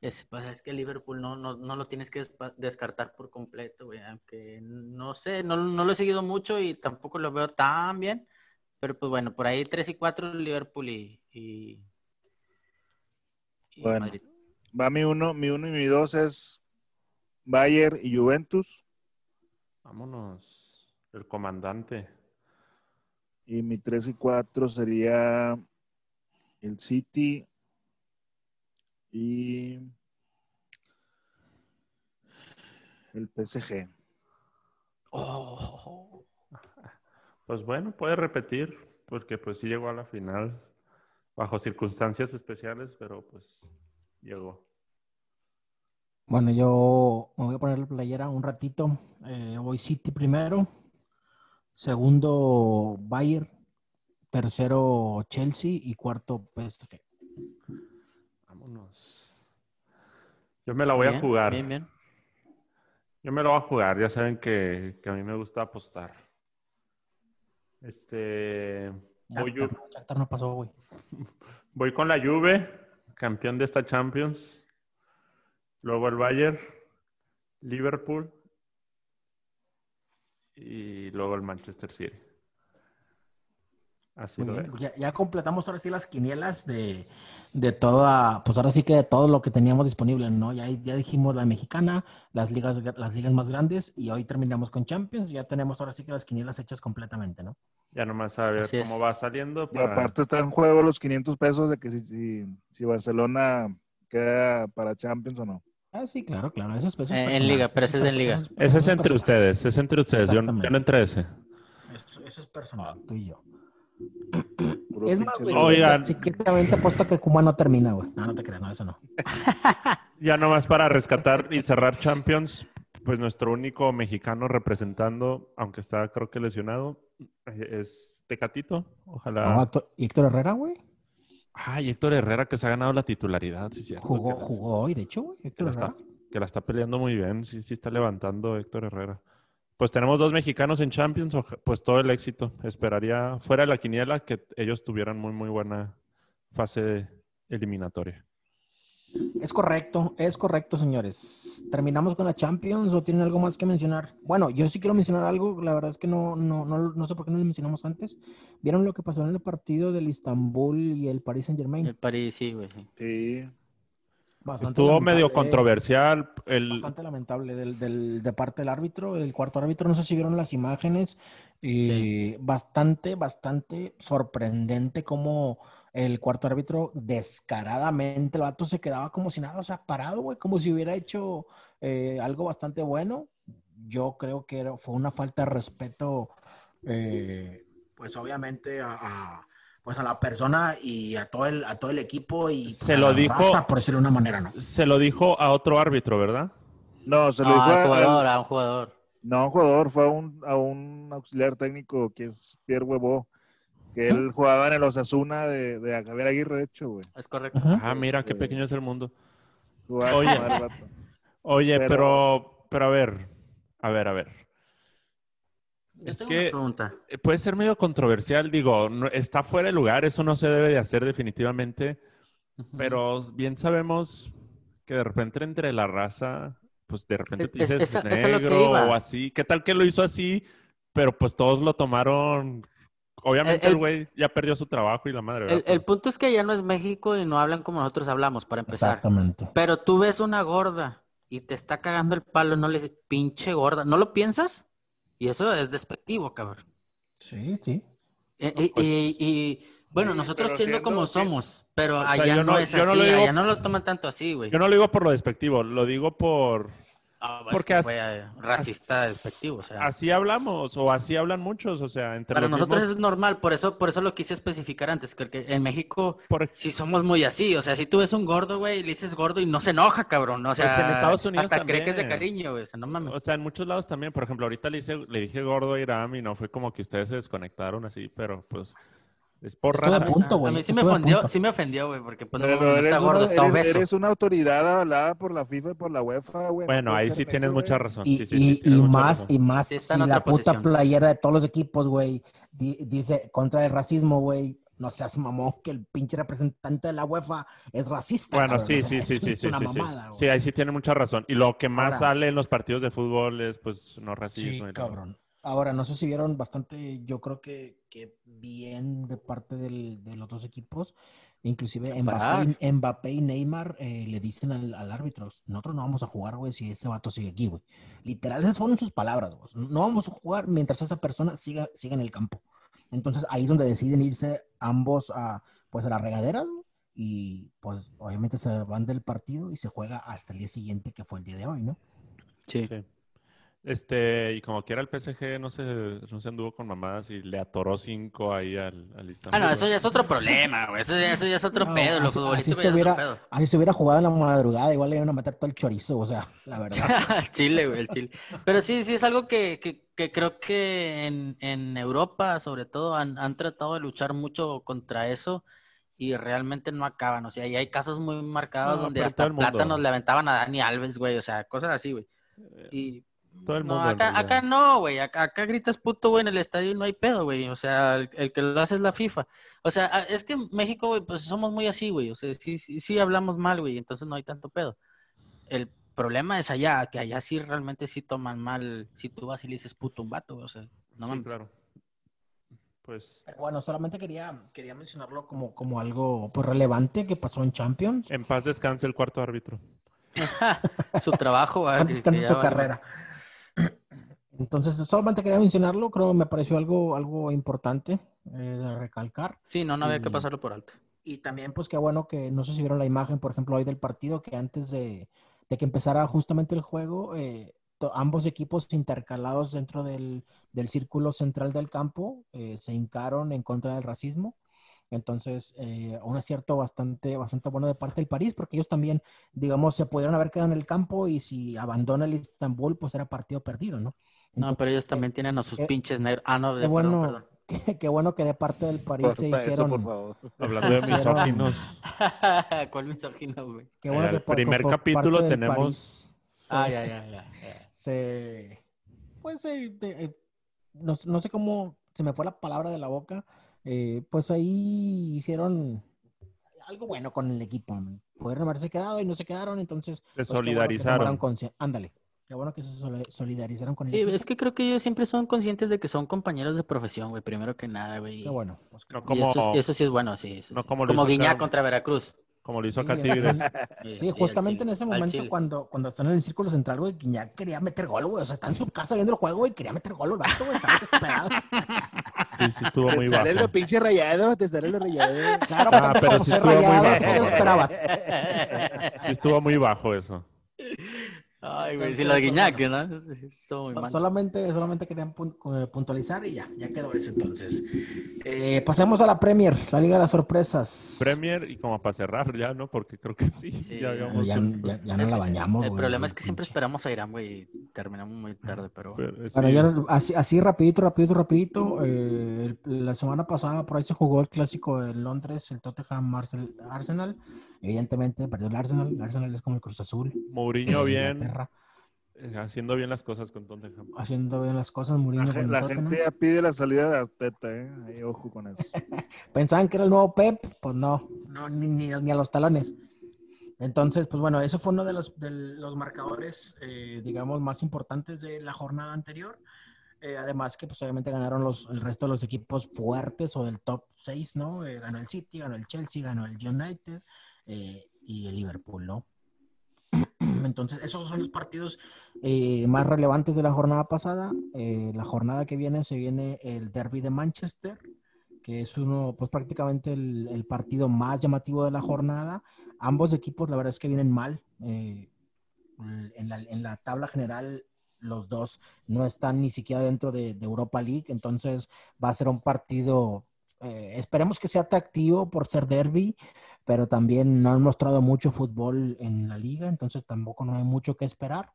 es, pues, es que Liverpool no, no, no lo tienes que descartar por completo, güey, aunque no sé, no, no lo he seguido mucho y tampoco lo veo tan bien. Pero pues bueno, por ahí 3 y 4 Liverpool y, y, y Bueno. Madrid. Va mi uno, mi uno y mi dos es Bayern y Juventus. Vámonos. El comandante. Y mi tres y cuatro sería el City y el PSG. Oh, Pues bueno, puede repetir, porque pues sí llegó a la final bajo circunstancias especiales, pero pues llegó. Bueno, yo me voy a poner la playera un ratito. Eh, voy City primero. Segundo, Bayern. Tercero, Chelsea. Y cuarto, PSG. Vámonos. Yo me la voy a jugar. Bien, bien. Yo me lo voy a jugar. Ya saben que, que a mí me gusta apostar. Este. Voy, Shakhtar, no, Shakhtar no pasó, güey. voy con la Juve, campeón de esta Champions. Luego el Bayern, Liverpool y luego el Manchester City. Así Muy lo bien. Ya, ya completamos ahora sí las quinielas de, de toda, pues ahora sí que de todo lo que teníamos disponible, ¿no? Ya, ya dijimos la mexicana, las ligas, las ligas más grandes y hoy terminamos con Champions. Ya tenemos ahora sí que las quinielas hechas completamente, ¿no? Ya nomás a ver Así cómo es. va saliendo. Y para- aparte está en juego los 500 pesos de que si, si, si Barcelona queda para Champions o no. Ah, sí, claro, claro. Eso es, eso es Eh, en liga, pero ese es en liga. eso Ese es eso entre ustedes, es entre ustedes. Yo, yo Exactamente. no entre ese. Eso, es personal, tú y yo. Es más, güey. Oigan. si secretamente apuesto que Kuma no termina, güey. No, no te creas, no, eso no. Ya nomás para rescatar y cerrar Champions, pues nuestro único mexicano representando, aunque está creo que lesionado, eh, es Tecatito. Ojalá. No, Héctor Herrera, güey. Ay, Héctor Herrera que se ha ganado la titularidad, sí, cierto. Jugó, que, jugó hoy, de hecho, güey. que Héctor la Herrera. está, que la está peleando muy bien, sí, sí está levantando Héctor Herrera. Pues tenemos dos mexicanos en Champions, pues todo el éxito. Esperaría, fuera de la quiniela, que ellos tuvieran muy, muy buena fase eliminatoria. Es correcto, es correcto, señores. ¿Terminamos con la Champions o tienen algo más que mencionar? Bueno, yo sí quiero mencionar algo, la verdad es que no, no, no, no sé por qué no lo mencionamos antes. ¿Vieron lo que pasó en el partido del Istanbul y el Paris Saint Germain? El París, sí, güey. sí. Sí. Bastante Estuvo medio lamentable, controversial. El, Bastante lamentable del, del- de parte del árbitro, el cuarto árbitro, no sé si vieron las imágenes, y bastante, bastante sorprendente cómo el cuarto árbitro descaradamente, el vato se quedaba como si nada, o sea, parado, güey, como si hubiera hecho eh, algo bastante bueno. Yo creo que era- fue una falta de respeto, eh, pues obviamente a, a- pues a la persona y a todo el, a todo el equipo y pues, Se a lo dijo- raza, por decirlo de una manera, ¿no? se lo dijo a otro árbitro, ¿verdad? No, se lo No, dijo a- jugador, al- a un jugador. No, a un jugador, fue a un, a un auxiliar técnico que es Pierre Huevo, que él jugaba en el Osasuna de, de Javier Aguirre, de hecho, güey. Es correcto. Ah, mira, qué pequeño es el mundo. Jugaba- Oye. Oye, pero- pero, pero a ver, a ver, a ver. Yo Es tengo que- una pregunta. Eh, Puede ser medio controversial, digo, no- está fuera de lugar, eso no se debe de hacer definitivamente, Ujú. pero bien sabemos que de repente entre la raza, pues de repente te Es- dices es negro o así. ¿Qué tal que lo hizo así? Pero pues todos lo tomaron. Obviamente El- güey ya perdió su trabajo y la madre, El, el punto es que ya no es México y no hablan como nosotros hablamos, para empezar. Exactamente. Pero tú ves una gorda y te está cagando el palo, no le dices, pinche gorda. ¿No lo piensas? Y eso es despectivo, cabrón. Sí, sí. Eh, y, pues- y- y, bueno, Sí, nosotros siendo siendo como somos, pero O sea, allá no, no- es no así, digo- allá no lo toman tanto así, güey. Yo no lo digo por lo despectivo, lo digo por... Ah, es porque que as- fue eh, racista, despectivo, o sea. Así hablamos o así hablan muchos, o sea, entre Para nosotros mismos- es normal, por eso, por eso lo quise especificar antes, porque en México por- sí somos muy así, o sea, si tú ves un gordo, güey, y le dices gordo y no se enoja, cabrón, o sea, Pues en Estados Unidos hasta cree que es de cariño, güey, o sea, no mames. O sea, en muchos lados también. Por ejemplo, ahorita le, hice- le dije gordo a Iram y no fue como que ustedes se desconectaron así, pero pues es por Estuve a mí sí me ofendió, sí me ofendió, güey, porque pues no, no eres, está una, gordo, está eres- obeso. eres una autoridad avalada por la FIFA y por la UEFA, güey. no Bueno, ahí sí en tienes eso, mucha razón. Y, Sí, sí, y- sí, más, razón. y más, Sí si la puta posición. playera de todos los equipos, güey, di- dice contra el racismo, güey, no seas mamón que el pinche representante de la UEFA es racista. Bueno, cabrón. sí, O sea, sí, sí, sí, es sí, una sí, sí. mamada, güey. Sí, ahí sí tiene mucha razón. Y lo que más Ahora- sale en los partidos de fútbol es, pues, no racismo. Sí, y todo. cabrón. Ahora, no sé si vieron bastante, yo creo que, que bien de parte del- de los dos equipos. Inclusive. Mbappé, y- Mbappé y Neymar eh, le dicen al, al árbitro, nosotros no vamos a jugar, güey, si ese vato sigue aquí, güey. Literal, esas fueron sus palabras, güey. No vamos a jugar mientras esa persona siga, siga en el campo. Entonces, ahí es donde deciden irse ambos a, pues, a la regadera, güey, y pues obviamente se van del partido y se juega hasta el día siguiente, que fue el día de hoy, ¿no? Sí. Sí. Este, y como quiera el PSG no se, no se anduvo con mamadas y le atoró cinco ahí al, al Ah, no, eso ya es otro problema, güey, eso ya, eso ya es otro No, pedo, los así- futbolistas así ya se hubiera-. Así se hubiera jugado en la madrugada, igual le iban a matar todo el chorizo, o sea, la verdad. El Chile, güey, el Chile. Pero sí, sí es algo que, que, que creo que en, en Europa, sobre todo, han, han tratado de luchar mucho contra eso y realmente no acaban. O sea, y hay casos muy marcados No, donde hasta plátanos le aventaban a Dani Alves, güey, o sea, cosas así, güey. Y Todo el no, mundo. en acá, acá no, güey, acá, acá gritas puto, güey, en el estadio y no hay pedo, güey. O sea, el, el que lo hace es la FIFA. O sea, a- es que en México, güey, pues somos muy así, güey. O sea, sí, sí, sí hablamos mal, güey, entonces no hay tanto pedo. El problema es allá, que allá sí realmente sí toman mal si tú vas y le dices puto un vato, güey. O sea, no Sí, mames. claro. Pues Pero Bueno, solamente quería, quería mencionarlo como, como algo pues, relevante que pasó en Champions. en paz descanse el cuarto árbitro. Su trabajo, güey. Antes que su carrera. Entonces, solamente quería mencionarlo, creo que me pareció algo, algo importante eh, de recalcar. Sí, no, no había que pasarlo por alto. Y también, pues qué bueno que, no sé si vieron la imagen, por ejemplo, hoy del partido, que antes de, de que empezara justamente el juego, eh, ambos equipos intercalados dentro del, del círculo central del campo eh, se hincaron en contra del racismo. Entonces, eh, un acierto bastante, bastante bueno de parte del París, porque ellos también, digamos, se pudieron haber quedado en el campo y si abandona el Istanbul, pues era partido perdido, ¿no? No, pero ellos también tienen a sus eh, pinches negros. Ah, no, qué de- bueno, perdón, perdón. Qué, qué bueno que de parte del París se eso, hicieron. por favor. Hablando de misóginos. ¿Cuál misógino, güey? Qué bueno En que el por- primer por capítulo parte tenemos- París se- Ah, ya, ya, ya. ya. se- pues eh, de- eh, no, no sé cómo se me fue la palabra de la boca. eh, pues ahí hicieron algo bueno con el equipo. Pudieron haberse quedado y no se quedaron, entonces... Se pues, bueno que solidarizaron. Ándale. Qué bueno que se soli- solidarizaron con el Sí, equipo. es que creo que ellos siempre son conscientes de que son compañeros de profesión, güey, primero que nada, güey. Qué bueno. pues, No como, eso, es- eso sí es bueno, sí. eso no sí. como Como, Guiñac acá. contra Veracruz. como lo hizo Sí, acá Tigres. Sí, Sí, y al justamente Chile, en ese momento cuando, cuando están en el círculo central, güey, ya quería meter gol, güey. O sea, está en su casa viendo el juego y quería meter gol, el vato, güey. Estaba desesperado. Sí, sí estuvo muy Te sale bajo. lo pinche rayado, te sale lo rayado. Claro, Ah, pero pues, sí es estuvo muy rayado, bajo. ¿qué esperabas? Sí estuvo muy bajo eso. Ay, güey, sí, de Guiñac, bueno. ¿no? Estuvo muy No, mal. solamente, solamente querían eh, puntualizar y ya, ya quedó eso entonces. Eh, pasemos a la Premier, la Liga de las Sorpresas. Premier y como para cerrar ya, ¿no? Porque creo que sí. Sí. ya Eh, habíamos- Ya, ya, ya no la bañamos. El güey, problema es que siempre esperamos a Irán, güey, y terminamos muy tarde, pero... pero, Bueno, sí. yo así, así rapidito, rapidito, rapidito. eh, la semana pasada por ahí se jugó el clásico de Londres, el Tottenham Arsenal. Evidentemente perdió el Arsenal. El Arsenal es como el Cruz Azul. Mourinho de bien, Inglaterra, eh, haciendo bien las cosas con Tottenham. haciendo bien las cosas, Mourinho La, con gente ya pide la salida de Arteta, ¿eh? Ahí, ojo con eso. Pensaban que era el nuevo Pep, pues no, no ni, ni, ni a los talones. Entonces, pues bueno, eso fue uno de los, de los marcadores, eh, digamos, más importantes de la jornada anterior. Eh, además que, pues obviamente ganaron los, el resto de los equipos fuertes o del top 6, ¿no? Eh, ganó el City, ganó el Chelsea, ganó el United eh, y el Liverpool, ¿no? Entonces, esos son los partidos eh, más relevantes de la jornada pasada. Eh, la jornada que viene se viene el Derby de Manchester, que es uno, pues prácticamente el, el partido más llamativo de la jornada. Ambos equipos, la verdad es que vienen mal. Eh, en, la, en, la, tabla general, los dos no están ni siquiera dentro de, de Europa League, entonces va a ser un partido, eh, esperemos que sea atractivo por ser derby, pero también no han mostrado mucho fútbol en la liga, entonces tampoco no hay mucho que esperar.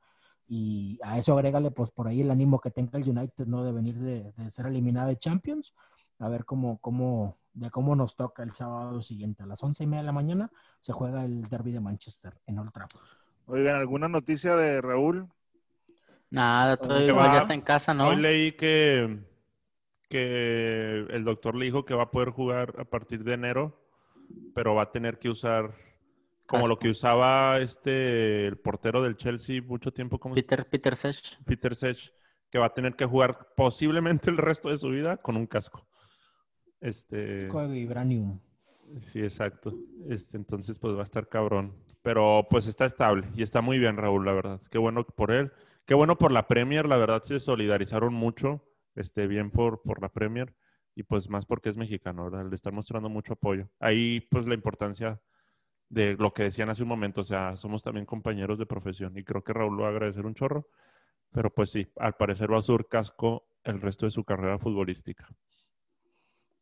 Y a eso agrégale, pues por ahí el ánimo que tenga el United, ¿no? De venir de, de ser eliminado de Champions a ver cómo, cómo, de cómo nos toca el sábado siguiente. A las once y media de la mañana se juega el derby de Manchester en Old Trafford. Oigan, ¿alguna noticia de Raúl? Nada, todo ¿Qué igual va? ya está en casa, ¿no? Hoy leí que, que el doctor le dijo que va a poder jugar a partir de enero, pero va a tener que usar como lo Casco. que usaba este el portero del Chelsea mucho tiempo como Peter, Peter Sech. Peter Sech, que va a tener que jugar posiblemente el resto de su vida con un casco. Este, Casco de Vibranium. sí, exacto. Este, entonces, pues va a estar cabrón. Pero pues está estable y está muy bien, Raúl, la verdad. Qué bueno por él. Qué bueno por la Premier, la verdad se solidarizaron mucho. Este, bien por, por la Premier y pues más porque es mexicano, ¿verdad? Le están mostrando mucho apoyo. Ahí, pues la importancia de lo que decían hace un momento, o sea, somos también compañeros de profesión y creo que Raúl lo va a agradecer un chorro. Pero pues sí, al parecer va a sur casco el resto de su carrera futbolística.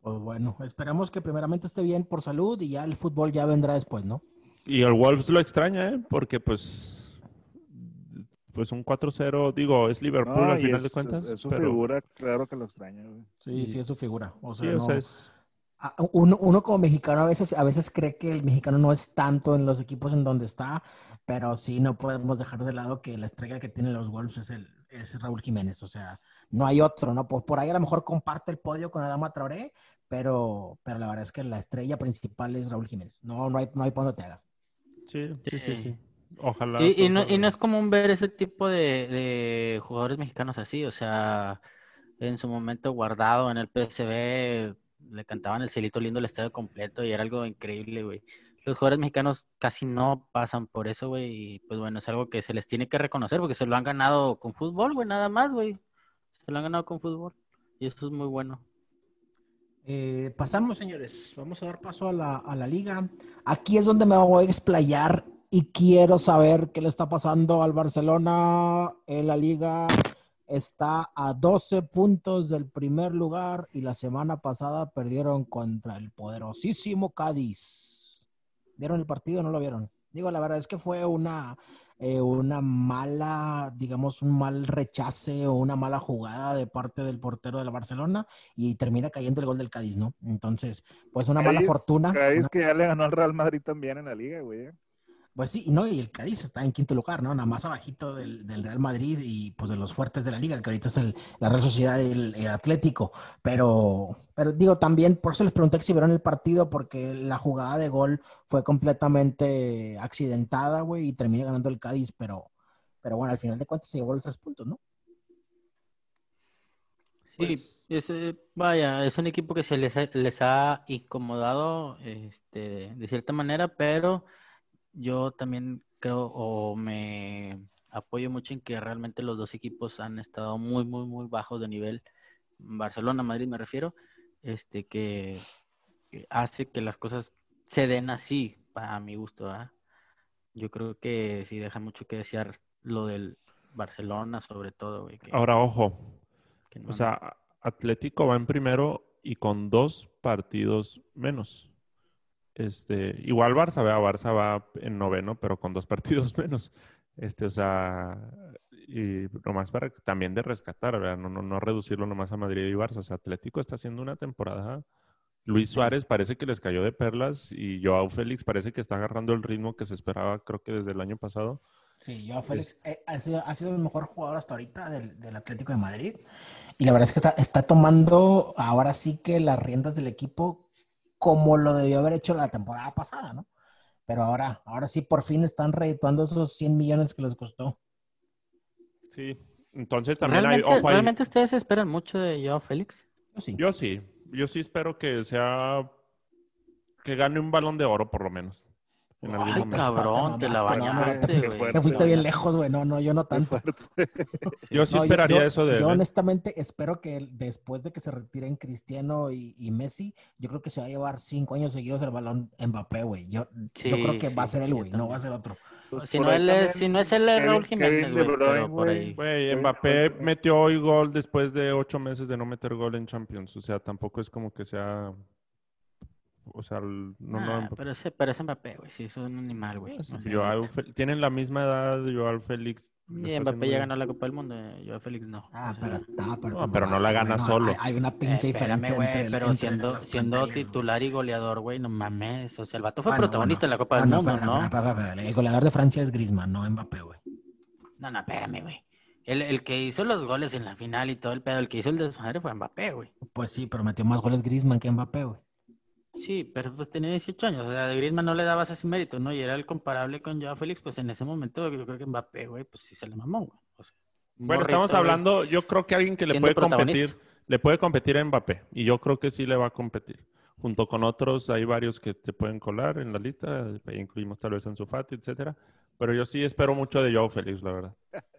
Pues bueno, esperamos que primeramente esté bien por salud y ya el fútbol ya vendrá después, ¿no? Y el Wolves lo extraña, ¿eh? Porque pues pues un 4-0, digo, es Liverpool No, al final es, de cuentas. Es, es su pero- figura, claro que lo extraña, güey. Sí, sí, es su figura. O sea, sí, o no- sea, es- a- uno, uno como mexicano a veces, a veces cree que el mexicano no es tanto en los equipos en donde está, pero sí no podemos dejar de lado que la estrella que tienen los Wolves es, el, es Raúl Jiménez. O sea, no hay otro, ¿no? Por, por ahí a lo mejor comparte el podio con Adama Traoré, pero, pero la verdad es que la estrella principal es Raúl Jiménez. No, no hay, no hay por donde te hagas. sí, sí, sí, Sí. Ojalá. Y, y no, y no es común ver ese tipo de, de jugadores mexicanos así, o sea, en su momento guardado en el PSV, le cantaban el cielito lindo el estadio completo y era algo increíble, güey. Los jugadores mexicanos casi no pasan por eso, güey, y pues bueno, es algo que se les tiene que reconocer porque se lo han ganado con fútbol, güey, nada más, güey. Se lo han ganado con fútbol y eso es muy bueno. Eh, pasamos, señores. Vamos a dar paso a la, a la liga. Aquí es donde me voy a explayar y quiero saber qué le está pasando al Barcelona en la liga. Está a 12 puntos del primer lugar y la semana pasada perdieron contra el poderosísimo Cádiz. ¿Vieron el partido o no lo vieron? Digo, la verdad es que fue una, eh, una mala, digamos, un mal rechace o una mala jugada de parte del portero de la Barcelona y termina cayendo el gol del Cádiz, ¿no? Entonces, pues una mala fortuna. Cádiz que ya le ganó al Real Madrid también en la liga, güey. Pues sí, no, y el Cádiz está en quinto lugar, ¿no? Nada más abajito del, del Real Madrid y pues de los fuertes de la liga, que ahorita es el, la Real Sociedad y el, el Atlético. Pero, pero digo, también, por eso les pregunté si vieron el partido, porque la jugada de gol fue completamente accidentada, güey, y termina ganando el Cádiz, pero, pero bueno, al final de cuentas se llevó los tres puntos, ¿no? Sí, Pues- es, eh, vaya, es un equipo que se les ha, les ha incomodado este, de cierta manera, pero yo también creo o me apoyo mucho en que realmente los dos equipos han estado muy, muy, muy bajos de nivel. Barcelona, Madrid me refiero, este, que, que hace que las cosas se den así, para mi gusto, ¿verdad? Yo creo que sí deja mucho que desear lo del Barcelona, sobre todo, güey, que- Ahora, ojo, que o sea, Atlético va en primero y con dos partidos menos. Este, igual Barça, vea, Barça va en noveno, pero con dos partidos menos. Este, o sea, y nomás para también de rescatar, ¿verdad? No, no, no reducirlo nomás a Madrid y Barça. O sea, Atlético está haciendo una temporada. Luis Suárez parece que les cayó de perlas y Joao Félix parece que está agarrando el ritmo que se esperaba, creo que desde el año pasado. Sí, yo Félix eh, ha, sido, ha sido el mejor jugador hasta ahorita del, del Atlético de Madrid. Y la verdad es que está, está tomando ahora sí que las riendas del equipo como lo debió haber hecho la temporada pasada, ¿no? Pero ahora, ahora sí por fin están redituando esos 100 millones que les costó. Sí, entonces también hay, ¿Realmente, ojo ahí. ¿realmente ustedes esperan mucho de Joao Félix? Yo sí. Yo sí, yo sí espero que sea, que gane un balón de oro por lo menos. En algún Ay, momento. cabrón, te la bañaste, te- güey. Te fuiste bien lejos, güey. No, no, yo no tanto. Yo sí No, esperaría yo- eso de él. Yo ¿eh? honestamente espero que después de que se retiren Cristiano y, y Messi, yo creo que se va a llevar cinco años seguidos el balón Mbappé, güey. Yo, yo creo Sí, que va a ser él, güey, yo no va a ser otro. Pues Si no, él es, si no es Kevin- Raúl Jiménez, güey, güey. Mbappé metió hoy gol después de ocho meses de no meter gol en Champions. O sea, tampoco es como que sea. O sea, el- no, no. Ah, pero ese, pero ese Mbappé, güey, sí, es un animal, güey. Joao. Fe- tienen la misma edad, Joao Félix. Y Mbappé ya ganó la Copa del Mundo, eh, Joao Félix no. Ah, O sea, pero, no, pero, No, te pero no la gana solo. Hay, hay una pinche Eh, diferencia espérame, güey, entre, pero entre siendo, siendo titular y goleador, güey, no mames. O sea, el vato fue Bueno, protagonista bueno. en la Copa del Bueno, Mundo, ¿no? El goleador de Francia es Griezmann, no Mbappé, güey. No, no, espérame, güey. El, el que hizo los goles en la final y todo el pedo, el que hizo el desmadre fue Mbappé, güey. Pues sí, pero metió más goles Griezmann que Mbappé, güey. Sí, pero pues tenía 18 años, o sea, de Griezmann no le dabas ese mérito, ¿no? Y era el comparable con Joao Félix, pues en ese momento yo creo que Mbappé, güey, pues sí se le mamó, güey. O sea, Bueno, morrito, estamos güey. hablando, yo creo que alguien que le puede competir, le puede competir a Mbappé. Y yo creo que sí le va a competir. Junto con otros, hay varios que se pueden colar en la lista. Ahí incluimos tal vez a Ansu Fati, etcétera. Pero yo sí espero mucho de Joao Félix, la verdad.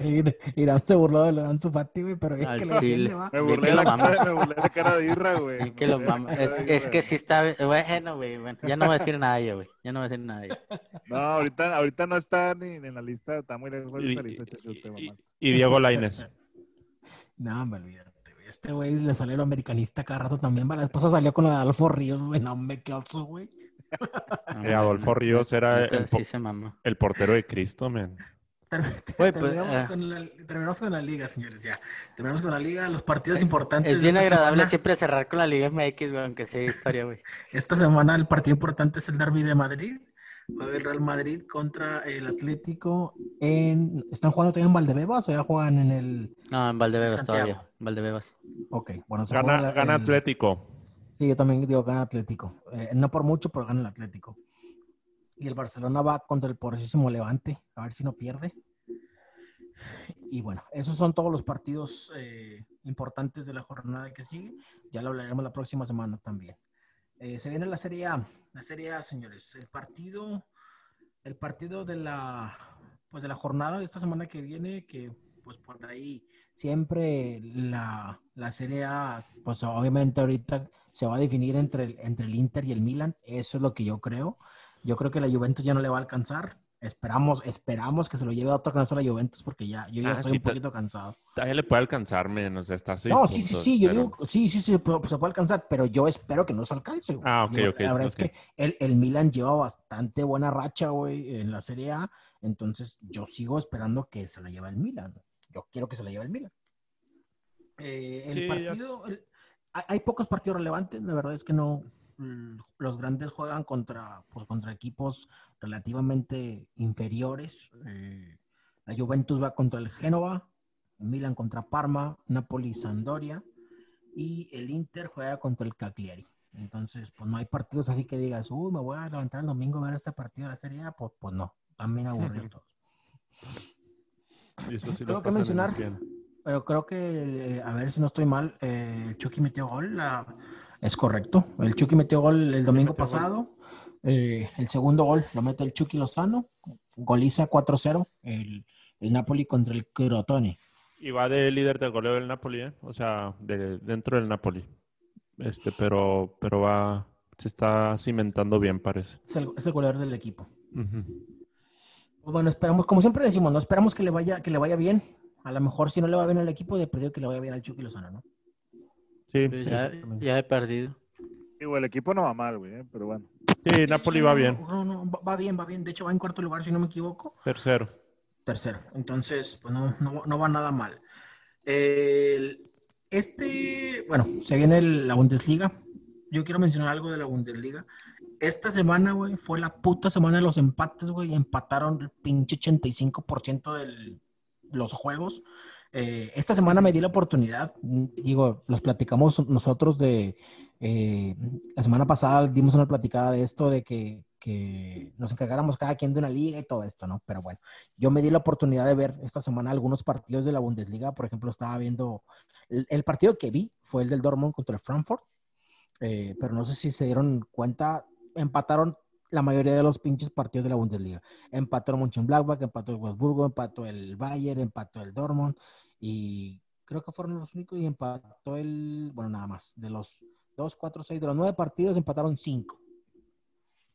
Ir- Irán se burló de lo de Ansu Fati, güey, pero es Al que lo chile. defiende, va. Me burlé, que de lo la cara, me burlé de la cara de Irra, güey. Sí, Me que lo la mama. Es, es que sí está, bueno, güey, bueno, ya no voy a decir nada yo, güey, ya no voy a decir nada yo. No, ahorita, ahorita no está ni en la lista, está muy lejos de Y, esa lista, chacho, te y- Diego Lainez. No, me olvídate, güey. Este güey le sale el americanista cada rato también, va. La esposa salió con lo de Adolfo Ríos, güey. No, me qué oso, güey. Eh, Adolfo Ríos era el Sí. El portero de Cristo, man. Pues, terminamos, ah. con la, terminamos con la liga, señores, ya. Terminamos con la liga, los partidos importantes. Es bien agradable semana. siempre cerrar con la Liga MX, güey, aunque sea historia, güey. Esta semana el partido importante es el Derby de Madrid. Juega el Real Madrid contra el Atlético en... ¿Están jugando todavía en Valdebebas o ya juegan en el...? No, en Valdebebas Santiago. todavía, Valdebebas. Ok, bueno, se Gana, juega gana el- Atlético. Sí, yo también digo gana Atlético. Eh, no por mucho, pero gana el Atlético. Y el Barcelona va contra el poderosísimo Levante, a ver si no pierde. Y bueno, esos son todos los partidos eh, importantes de la jornada que sigue. Ya lo hablaremos la próxima semana también. Eh, se viene la Serie A, la Serie señores. El partido, el partido de la, pues de la jornada de esta semana que viene, que pues por ahí siempre la, la Serie A, pues obviamente ahorita se va a definir entre el, entre el Inter y el Milan. Eso es lo que yo creo. Yo creo que la Juventus ya no le va a alcanzar. Esperamos, esperamos que se lo lleve a otro que no sea la Juventus, porque ya, yo ya Ah, estoy sí, un poquito cansado. Todavía le puede alcanzar, men. O sea, está a seis No, sí, sí, sí, yo pero- digo, sí, sí, sí, pu- se puede alcanzar, pero yo espero que no se alcance. güey. Ah, ok, Digo, ok, La verdad es que el, el Milan lleva bastante buena racha, güey, en la Serie A, entonces yo sigo esperando que se la lleve el Milan. Yo quiero que se la lleve el Milan. Eh, el Sí, ya partido, el- hay, hay pocos partidos relevantes, la verdad es que no, los grandes juegan contra, pues, contra equipos relativamente inferiores. Eh, la Juventus va contra el Génova, Milan contra Parma, Napoli Sandoria y el Inter juega contra el Cagliari. Entonces, pues no hay partidos así que digas, uy, me voy a levantar el domingo a ver este partido de la Serie A. Pues, pues no, también aburrido todos. Y eso sí Tengo que mencionar-. Pero creo que, eh, a ver si no estoy mal, eh, Chucky metió gol. la- es correcto. El Chucky metió gol el domingo metió gol. pasado. Eh, el segundo gol lo mete el Chucky Lozano. Goliza 4-0. El, el Napoli contra el Crotone. Y va de líder de goleo del Napoli, ¿eh? O sea, de, dentro del Napoli. Este, pero, pero va, se está cimentando bien, parece. Es el, es el goleador del equipo. Pues bueno, esperamos, como siempre decimos, no esperamos que le vaya, que le vaya bien. A lo mejor si no le va bien al equipo, de perdido que le vaya bien al Chucky Lozano, ¿no? Sí, Pues ya, ya he perdido. Digo, el equipo no va mal, güey, eh, pero bueno. sí, Napoli va bien. No, no, no, va- bien, va bien. De hecho, va en cuarto lugar, si no me equivoco. Tercero. Tercero. Entonces, pues no, no, no va nada mal. El- este, bueno, se viene el- la Bundesliga. Yo quiero mencionar algo de la Bundesliga. Esta semana, güey, fue la puta semana de los empates, güey. y Empataron el pinche 85% de los juegos. Eh, esta semana me di la oportunidad, digo, los platicamos nosotros de, eh, la semana pasada dimos una platicada de esto, de que, que nos encargáramos cada quien de una liga y todo esto, ¿no? Pero bueno, yo me di la oportunidad de ver esta semana algunos partidos de la Bundesliga. Por ejemplo, estaba viendo, el, el partido que vi fue el del Dortmund contra el Frankfurt, eh, pero no sé si se dieron cuenta, empataron la mayoría de los pinches partidos de la Bundesliga. Empató el Mönchengladbach, empató el Wolfsburgo, empató el Bayern, empató el Dortmund y creo que fueron los únicos y empató el, bueno, nada más, de los dos, cuatro, seis, de los nueve partidos empataron cinco.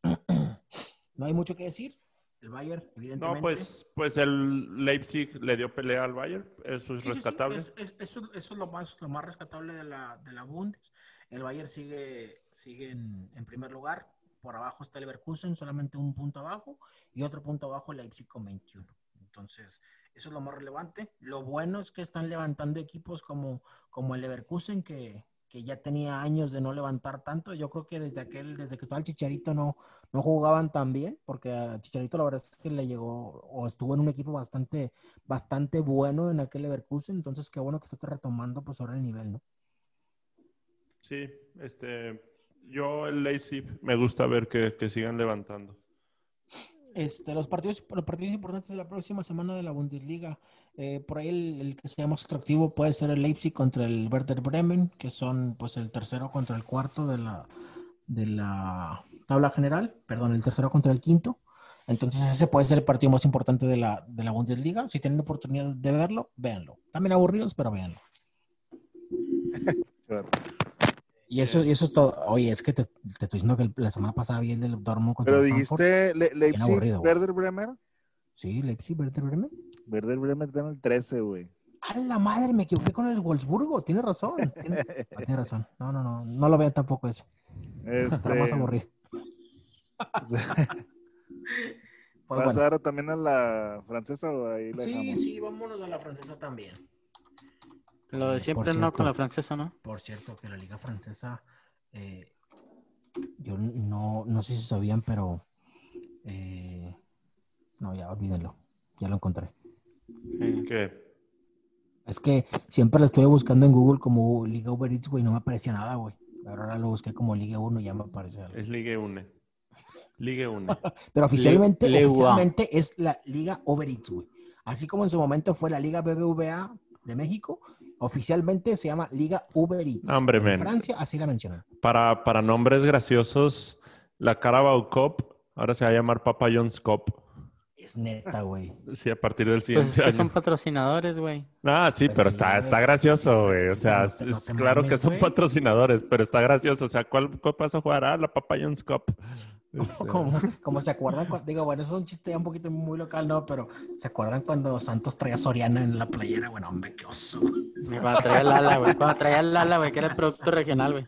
no hay mucho que decir. El Bayern, evidentemente. No, pues, pues el Leipzig le dio pelea al Bayern. Eso es Sí, sí, sí, rescatable. es- es- eso, eso es lo más, lo más rescatable de la, de la Bundes. El Bayern sigue, sigue en, en primer lugar. Por abajo está el Leverkusen, solamente un punto abajo. Y otro punto abajo el Leipzig con 21. Entonces, eso es lo más relevante. Lo bueno es que están levantando equipos como, como el Leverkusen, que, que ya tenía años de no levantar tanto. Yo creo que desde aquel, desde que estaba el Chicharito no, no jugaban tan bien, porque a Chicharito la verdad es que le llegó o estuvo en un equipo bastante, bastante bueno en aquel Leverkusen, entonces qué bueno que esté retomando pues ahora el nivel, ¿no? Sí, este, yo el Leipzig me gusta ver que, que sigan levantando. Este, los partidos, los partidos importantes de la próxima semana de la Bundesliga, eh, por ahí el, el que sea más atractivo puede ser el Leipzig contra el Werder Bremen, que son pues el tercero contra el cuarto de la, de la tabla general, perdón, el tercero contra el quinto. Entonces ese puede ser el partido más importante de la, de la Bundesliga. Si tienen oportunidad de verlo, véanlo. También aburridos, pero véanlo. Y eso, y eso es todo. Oye, es que te, te estoy diciendo que la semana pasada vi el del Dortmund contra Pero Frankfurt. dijiste Le- Leipzig, aburrido. Werder Bremer. Sí, Leipzig, Werder Bremen. Werder Bremer está en el 13, güey. ¡A la madre! Me equivoqué con el Wolfsburgo. Tiene razón. Tiene, ah, tiene razón. No, no, no. No lo vean tampoco ese. Está más Este, aburrido. Pues ¿Vas a bueno. dar también a la francesa o ahí la Sí, dejamos? sí, vámonos a la francesa también. Lo de siempre no con la francesa, ¿no? Por cierto, que la liga francesa, eh, yo no, no sé si sabían, pero eh, no, ya olvídenlo. Ya lo encontré. Que Es que siempre lo estuve buscando en Google como Liga Uber Eats, güey, no me aparecía nada, güey. Pero ahora lo busqué como Liga 1 y ya me aparece algo. es Ligue 1. Ligue 1. Pero oficialmente, oficialmente es la Liga Uber Eats, güey. Así como en su momento fue la Liga BBVA de México, oficialmente se llama Liga Uber Eats. Hombre, en. Francia así la mencionan. Para, para nombres graciosos, la Carabao Cup ahora se va a llamar Papa John's Cup. Es neta, güey. Sí, a partir del Pues siguiente es que año. son patrocinadores, güey. Ah, sí, Pues pero está, está gracioso, Sí, güey. O sea, no te- no es te claro que son güey. patrocinadores, pero está gracioso. O sea, ¿cuál copa vas a jugar? Ah, la Papa John's Cup. Este, Como, como se acuerdan, cu- digo, bueno, eso es un chiste ya un poquito muy local, ¿no? Pero ¿se acuerdan cuando Santos traía a Soriana en la playera? Bueno, hombre, qué oso. Cuando traía el ala, güey. Cuando traía el ala, güey, que era el producto regional, güey.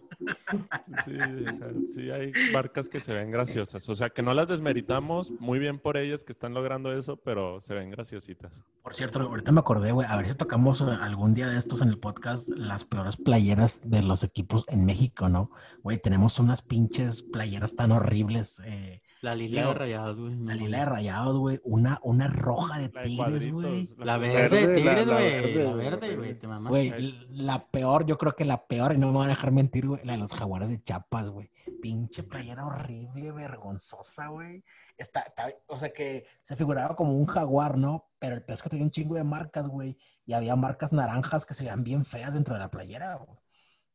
Sí, o sea, sí hay marcas que se ven graciosas. O sea, que no las desmeritamos, muy bien por ellas que están logrando eso, pero se ven graciositas. Por cierto, ahorita me acordé, güey, a ver si tocamos eh, algún día de estos en el podcast las peores playeras de los equipos en México, ¿no? Güey, tenemos unas pinches playeras tan horribles. eh, La lila de rayados, güey. la lila de rayados, güey, una, una roja de tigres, güey. La verde. verde de Tigres, güey. La verde, güey. Te mamaste. Güey, la peor, yo creo que la peor, y no me van a dejar mentir, güey, la de los jaguares de Chiapas, güey. Pinche playera horrible, vergonzosa, güey. Está, está- o sea que se figuraba como un jaguar, ¿no? Pero el que tenía un chingo de marcas, güey. Y había marcas naranjas que se veían bien feas dentro de la playera, güey.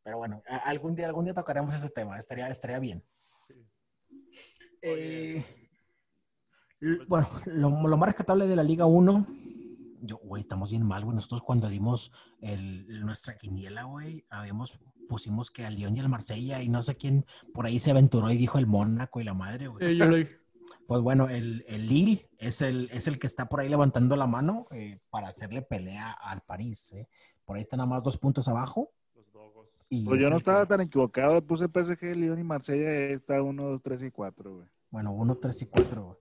Pero bueno, algún día, algún día tocaremos ese tema, estaría, estaría bien. Eh, l- bueno, lo, lo más rescatable de la Liga 1, yo, güey, estamos bien mal, güey. Nosotros cuando dimos el, nuestra quiniela, güey, habíamos, pusimos que al Lyon y al Marsella y no sé quién por ahí se aventuró y dijo el Mónaco y la madre, güey. Pues bueno, el, el Lille es el, es el que está por ahí levantando la mano eh, para hacerle pelea al París, ¿eh? Por ahí están nada más dos puntos abajo. Los dogos. Y Pues es yo no que- estaba tan equivocado. Puse PSG, Lyon y Marsella. Está 1, 2, 3 y 4, güey. Bueno, uno, tres y cuatro. güey.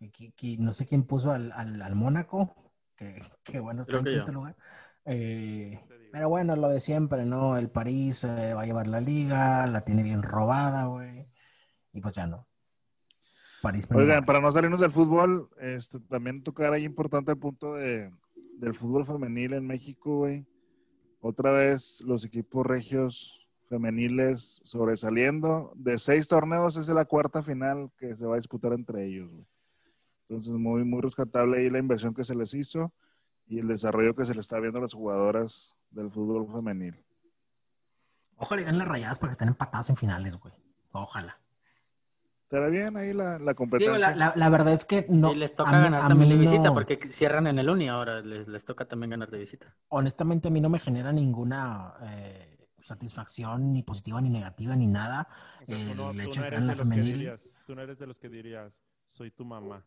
Y qui- qui- no sé quién puso al, al, al Mónaco, que, que bueno, está Creo en quinto lugar. Eh, pero bueno, lo de siempre, ¿no? El París eh, va a llevar la liga, la tiene bien robada, güey. Y pues ya no. París Oigan, para no salirnos del fútbol, este, también tocar ahí importante el punto de, del fútbol femenil en México, güey. Otra vez los equipos regios femeniles sobresaliendo. De seis torneos, esa es la cuarta final que se va a disputar entre ellos, güey. Entonces, muy, muy rescatable ahí la inversión que se les hizo y el desarrollo que se le está viendo a las jugadoras del fútbol femenil. Ojalá ganen las rayadas para que estén empatadas en finales, güey. Ojalá. Estará bien ahí la, la Digo, competencia. la, la- la verdad es que no. y les toca a mí- ganar también de visita, no- porque cierran en el Uni ahora. Les, les toca también ganar de visita. honestamente a mí no me genera ninguna eh, satisfacción ni positiva ni negativa ni nada. O sea, tú no, El tú hecho no de que eres en de la los que femenil- dirías, tú no eres de los que dirías, soy tu mamá.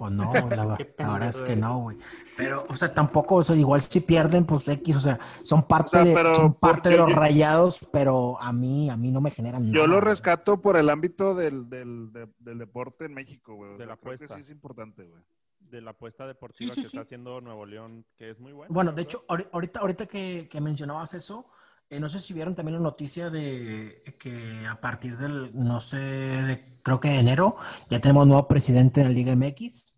Pues no, la, verdad es que no, güey. Pero, o sea, tampoco, o sea, igual si pierden, pues X, o sea, son parte, O sea, de, pero son parte de los yo- rayados, pero a mí, a mí no me generan Yo nada, lo güey. rescato por el ámbito del, del, de- del deporte en México, güey. O De sea, la creo que apuesta. sí es importante, güey. De la apuesta deportiva Sí, sí, que sí. está haciendo Nuevo León, que es muy buena. Bueno, de hecho, ahori- ahorita, ahorita que, que mencionabas eso, eh, no sé si vieron también la noticia de que a partir del, no sé, de, creo que de enero, ya tenemos nuevo presidente en la Liga MX.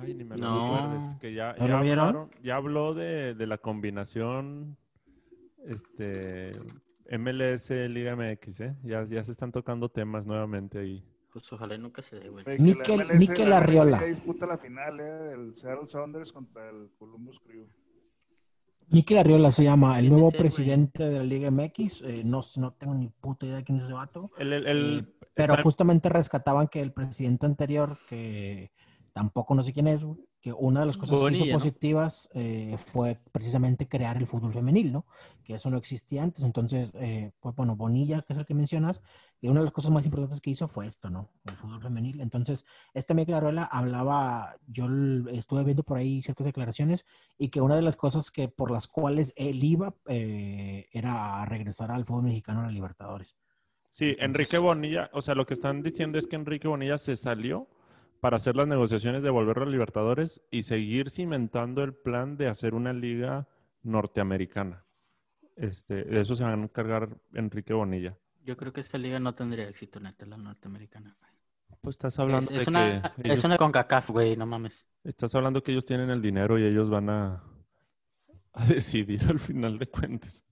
Ay, ni me lo No. recuerdes, que ya, ¿No ya lo vieron? hablaron- ya habló de, de la combinación este MLS Liga MX, ¿eh? Ya, ya se están tocando temas nuevamente ahí. Pues ojalá y nunca se dé, güey. Mikel- MLS Arriola. Disputa la final, eh, el Seattle Sounders contra el Columbus Crew. Mikel Arriola se llama, el ¿Quién nuevo presidente de la Liga MX. eh, no, no tengo ni puta idea de quién es ese vato. El, el- el- Eh, pero justamente rescataban que el presidente anterior, que tampoco no sé quién es, güey, que una de las cosas que hizo ¿no? positivas eh, fue precisamente crear el fútbol femenil, ¿no? Que eso no existía antes. Entonces, eh, pues bueno, Bonilla, que es el que mencionas, y una de las cosas más importantes que hizo fue esto, ¿no? El fútbol femenil. Entonces, este Mikel Arriola hablaba, yo estuve viendo por ahí ciertas declaraciones, y que una de las cosas que por las cuales él iba eh, era regresar al fútbol mexicano a la Libertadores. Sí, Enrique Bonilla, o sea, lo que están diciendo es que Enrique Bonilla se salió para hacer las negociaciones de volver a los Libertadores y seguir cimentando el plan de hacer una liga norteamericana. Este, de eso se van a encargar Enrique Bonilla. Yo creo que esta liga no tendría éxito, neta, la norteamericana. Pues estás Es, hablando es de una, que es ellos, una CONCACAF, güey, no mames. estás hablando que ellos tienen el dinero y ellos van a, a decidir al final de cuentas.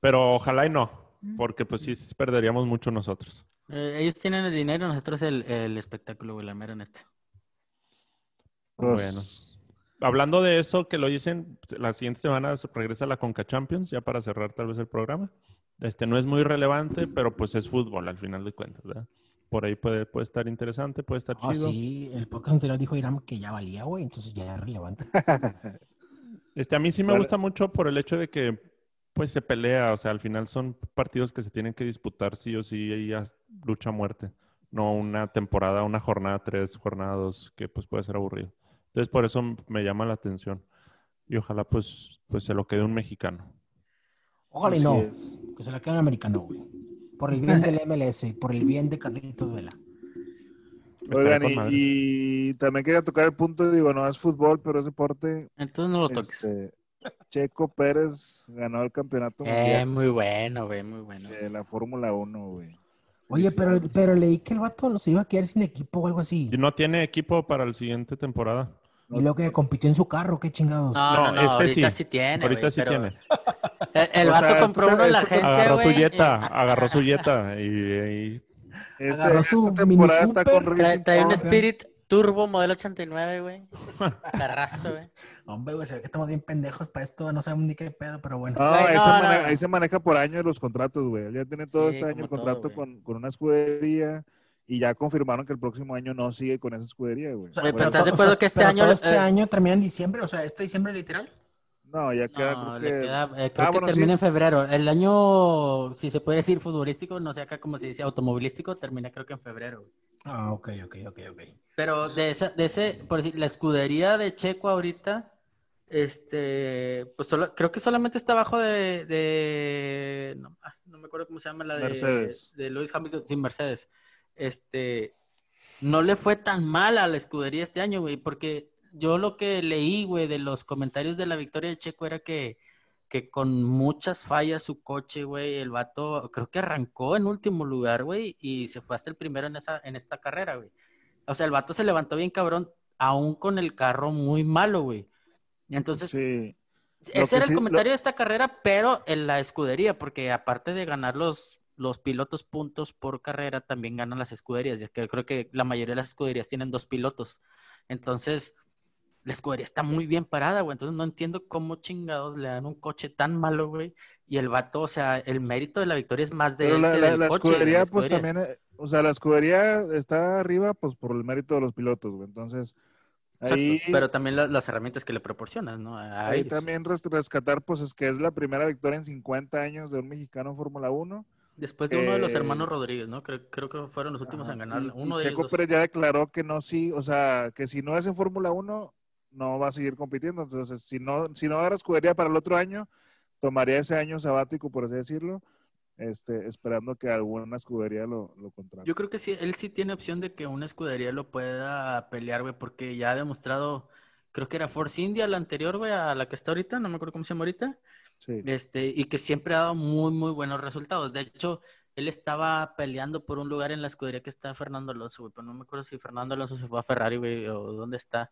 Pero ojalá y no, porque pues sí perderíamos mucho nosotros. Eh, ellos tienen el dinero, nosotros el, el espectáculo, güey, la mera neta. Pues, Bueno. Hablando de eso, que lo dicen, la siguiente semana regresa la Conca Champions, ya para cerrar tal vez el programa. Este no es muy relevante, pero pues es fútbol al final de cuentas, ¿verdad? Por ahí puede, puede estar interesante, puede estar Ah, chido. sí, el podcast anterior dijo Irán que ya valía, güey, entonces ya es relevante. Este, a mí sí me gusta mucho por el hecho de que pues se pelea, o sea, al final son partidos que se tienen que disputar sí o sí y lucha a muerte, no una temporada, una jornada tres, jornada dos, que pues puede ser aburrido. Entonces por eso me llama la atención y ojalá pues, pues se lo quede un mexicano. Ojalá y no, es. que se la quede el americano, güey. por el bien del MLS, por el bien de Carlitos Vela. Oigan, y, también quería tocar el punto, digo, no es fútbol, pero es deporte. Entonces no lo toques. Este, Checo Pérez ganó el campeonato Eh, mundial muy bueno, güey, muy bueno. de la Fórmula 1, güey. Oye, pero, pero leí que el vato no se iba a quedar sin equipo o algo así. Y no tiene equipo para la siguiente temporada. Y lo que compitió en su carro, qué chingados. No, no, No, no, este ahorita sí, sí. tiene. Ahorita sí pero tiene. El, vato sea, compró uno en la esto- agencia, Agarró su yeta, eh, agarró su yeta y, y- Este- Agarró su esta temporada Mini está Cooper, con Trae, trae un. Spirit Turbo modelo 89, güey. Carrazo, güey. Hombre, güey, se ve que estamos bien pendejos para esto, no sabemos ni qué pedo, pero bueno. No, Güey, ahí, no, se no, maneja, no. ahí se maneja por año los contratos, güey. Ya tiene todo Sí, este año el todo, contrato con, con una escudería y ya confirmaron que el próximo año no sigue con esa escudería, güey. O sea, Güey, Por pero ¿estás de o acuerdo sea, que este pero año- todo este eh, año termina en diciembre? O sea, ¿este diciembre literal? No, ya queda, No, creo le que- queda, eh, creo Ah, que bueno, sí termina en es- febrero. El año, si se puede decir futbolístico, no sé acá como se dice automovilístico, termina creo que en febrero. Ah, ok, ok, ok, ok. Pero de esa, de ese, por decir, la escudería de Checo ahorita, este, pues solo, creo que solamente está abajo de, de no, ah, no me acuerdo cómo se llama la de, Mercedes. de Lewis Hamilton, sin Mercedes. Este, no le fue tan mal a la escudería este año, güey, porque yo lo que leí, güey, de los comentarios de la victoria de Checo era que, que con muchas fallas su coche, güey, el vato, creo que arrancó en último lugar, güey, y se fue hasta el primero en esa, en esta carrera, güey. O sea, el vato se levantó bien cabrón, aún con el carro muy malo, güey. Entonces, sí. ese era el comentario de esta carrera, pero en la escudería, porque aparte de ganar los, los pilotos puntos por carrera, también ganan las escuderías, ya que creo que la mayoría de las escuderías tienen dos pilotos. Entonces, la escudería está muy bien parada, güey. Entonces, no entiendo cómo chingados le dan un coche tan malo, güey. Y el vato, o sea, el mérito de la victoria es más de Pero él la, que la- del la coche, de la escudería, pues también, eh, o sea, la escudería está arriba, pues por el mérito de los pilotos, güey. Entonces, Exacto, ahí, Pero también la- las herramientas que le proporcionas, ¿no? A ahí ellos. también res- rescatar, pues es que es la primera victoria en 50 años de un mexicano en Fórmula 1. Después de uno de los Eh, hermanos Rodríguez, ¿no? Creo, creo que fueron los últimos Ajá, en ganar. Uno de ellos. Checo dos. Pérez ya declaró que no, sí, o sea, que si no es en Fórmula 1, no va a seguir compitiendo. Entonces, si no, si no agarra escudería para el otro año, tomaría ese año sabático, por así decirlo, este, esperando que alguna escudería lo, lo contrate. Yo creo que sí, él sí tiene opción de que una escudería lo pueda pelear, güey, porque ya ha demostrado, creo que era Force India la anterior, güey, a la que está ahorita, no me acuerdo cómo se llama ahorita, Sí. este, y que siempre ha dado muy, muy buenos resultados. De hecho, él estaba peleando por un lugar en la escudería que está Fernando Alonso, güey, pero no me acuerdo si Fernando Alonso se fue a Ferrari, güey, o dónde está.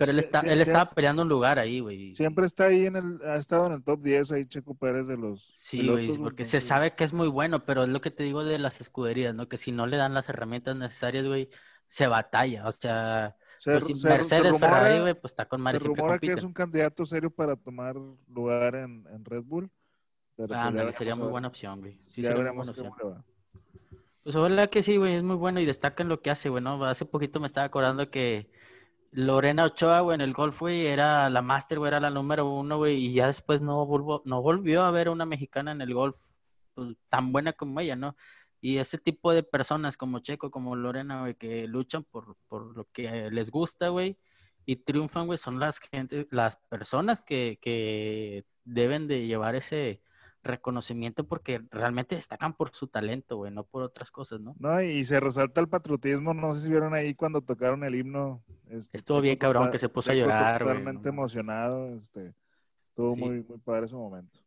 Pero él, está, sí, él sí. estaba peleando un lugar ahí, güey. Siempre está ahí en el, ha estado en el top 10 ahí Checo Pérez de los Sí, güey, porque se sabe que es muy bueno, pero es lo que te digo de las escuderías, ¿no? Que si no le dan las herramientas necesarias, güey, se batalla. O sea, se- pues si se- se Mercedes, rumora- Ferrari, güey, pues está con Se Mario siempre rumora que es un candidato serio para tomar lugar en, en Red Bull. veremos sería muy buena opción, güey. Sí, ya sería muy buena opción. va. Pues ojalá que sí, güey, es muy bueno y destaca en lo que hace, güey, ¿no? Hace poquito me estaba acordando que Lorena Ochoa, güey, en el golf, güey, era la máster, güey, era la número uno, güey, y ya después no, volvo, no volvió a ver una mexicana en el golf pues, tan buena como ella, ¿no? Y ese tipo de personas como Checo, como Lorena, güey, que luchan por, por lo que les gusta, güey, y triunfan, güey, son las gente, las personas que, que deben de llevar ese reconocimiento porque realmente destacan por su talento, güey, no por otras cosas, ¿no? No, y se resalta el patriotismo. No sé si vieron ahí cuando tocaron el himno. este, Estuvo bien cabrón que se puso a llorar, güey, Totalmente no emocionado. Este, estuvo Sí. muy, muy padre ese momento.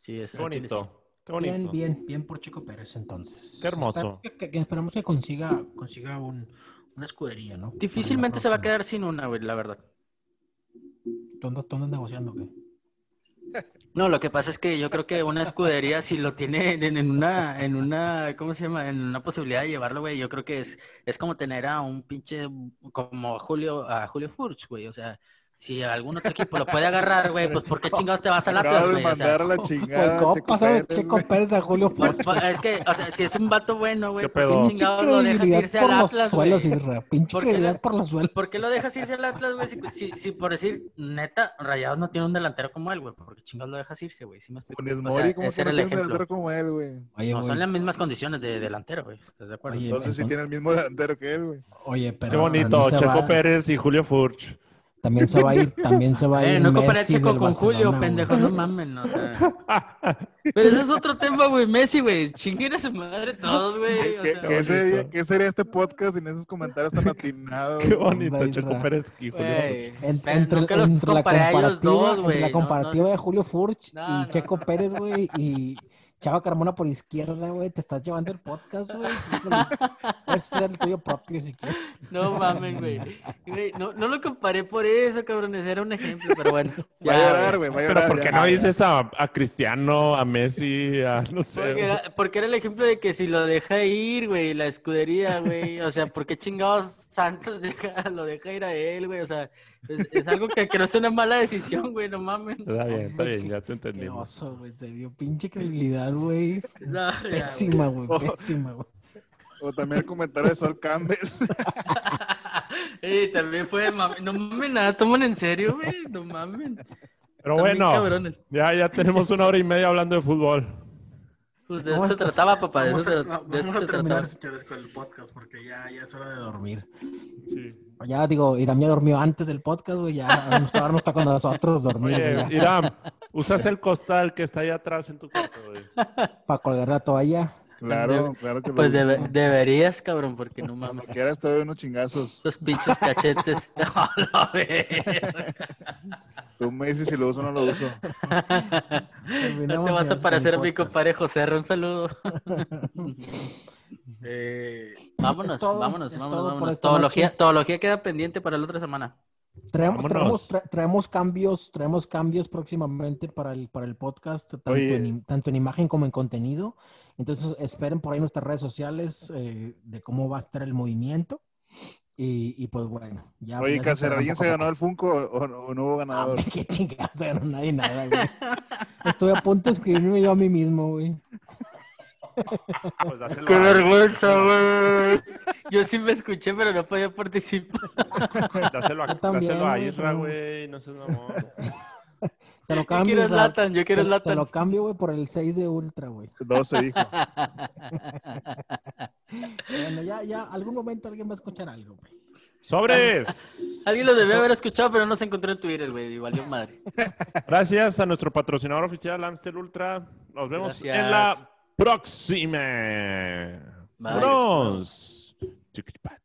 Sí, es bonito. Qué bonito. Bien, bien, bien por Chico Pérez entonces. Qué hermoso. Espero que, que- que esperamos que consiga, consiga un, una escudería, ¿no? Difícilmente se va a quedar sin una, güey, la verdad. ¿Tú andas, tú andas negociando qué? No, lo que pasa es que yo creo que una escudería, si lo tiene en, una, en una, ¿cómo se llama? En una posibilidad de llevarlo, güey, yo creo que es, es como tener a un pinche, como Julio, Julio Furch, güey, o sea, si algún otro equipo lo puede agarrar, güey, pues ¿por qué chingados te vas al Atlas, de güey? O sea, la chingada. ¿Cómo pasó de Pérez, Checo. Pérez a Julio es que, o sea, si es un vato bueno, güey, ¿Qué ¿por qué chingados lo dejas irse por al los Atlas, suelos, güey? Pinche ¿Por qué credibilidad por los suelos. ¿Por qué lo dejas irse al Atlas, güey? Si, si, si por decir, neta, Rayados no tiene un delantero como él, güey. ¿Por qué chingados lo dejas irse, güey? ¿Sí me explico? O sea, ¿cómo ese era no el tiene un delantero ejemplo. como él, güey? Oye, No, güey, son las mismas condiciones de delantero, güey. ¿Estás de acuerdo? Oye, Entonces sí entonces- tiene el mismo delantero que él, güey. oye, pero Qué bonito. Checo Pérez y Julio Furch. También se va a ir, también se va a ir. Eh, no comparé a Messi Checo con Julio, güey. pendejo, no mamen, o sea. Pero ese es otro tema, güey. Messi, güey. Chinguen a su madre todos, güey. O ¿Qué, sea, qué sería, qué sería este podcast sin esos comentarios tan atinados? Qué bonito, Checo Isra. Pérez y Julio Furch. entre, los entre la comparé a ellos comparativa, dos, entre la comparativa no. de Julio Furch No, y no. Checo Pérez, güey, y Chava Carmona por izquierda, güey, te estás llevando el podcast, güey. Puedes ser el tuyo propio si quieres. No mamen, güey. No, no lo comparé por eso, cabrones. Era un ejemplo, pero bueno. Va a llorar, güey. Pero. ¿por qué ya. no dices a, a Cristiano, a Messi, a no sé? Porque era, porque era el ejemplo de que si lo deja ir, güey, la escudería, güey. O sea, ¿por qué chingados Santos deja- lo deja ir a él, güey? O sea, es, es algo que, que no es una mala decisión, güey, no mames. Está bien, está bien, ya te Qué entendimos. oso, güey. Se dio pinche credibilidad, güey. No. Pésima, güey. Pésima, güey. O también el comentario de Sol Campbell. Ey, también fue, mame- no mames nada, toman en serio, güey, no mames. Pero También bueno, cabrones. ya, ya tenemos una hora y media hablando de fútbol. Pues de eso se trataba, papá, de eso se, de vamos eso a se terminar, trataba. señores, con el podcast porque ya, ya es hora de dormir. Sí. Ya digo, Irán ya durmió antes del podcast, güey. Ya ahora no está, ahora no está con nosotros dormir. Oye, ya. Irán, usas el costal que está ahí atrás en tu cuarto, güey. Para colgar la toalla. Claro, claro que lo Pues uso. debe- deberías, cabrón, porque no mames. quieras te doy unos chingazos. Los pinches cachetes. No, verga. Tú me dices si lo uso o no lo uso. No te vas a parecer a mi compadre José. Un saludo. Eh, Vámonos, es todo, vámonos, es vámonos, todo vámonos. Teología, teología queda pendiente para la otra semana. Traemos, traemos, tra- traemos cambios, traemos cambios próximamente para el, para el podcast, tanto en, tanto en imagen como en contenido. Entonces, esperen por ahí nuestras redes sociales eh, de cómo va a estar el movimiento. Y, y pues bueno, ya. Oye, ya Cáceres, ¿alguien se a ganó el Funko o, o- o no hubo Ah, ganador? hombre, qué chingados, no ganó nadie nada, güey. Estuve a punto de escribirme yo a mí mismo, güey. Pues ¡Qué vergüenza, güey! Yo sí me escuché, pero no podía participar. Dáselo a, Yo también, dáselo a güey, Isra, güey. No seas mamón. Te lo Yo cambio. quiero Ra- Zlatan, yo quiero te- Te lo cambio, güey, por el 6 de Ultra, güey. 12, dijo. Bueno, ya, ya, algún momento alguien va a escuchar algo, güey. ¡Sobres! Alguien lo debió haber escuchado, pero no se encontró en Twitter, güey. y Valió madre. Gracias a nuestro patrocinador oficial, Amstel Ultra. Nos vemos Gracias. en la próxima. Bye. Tucupa.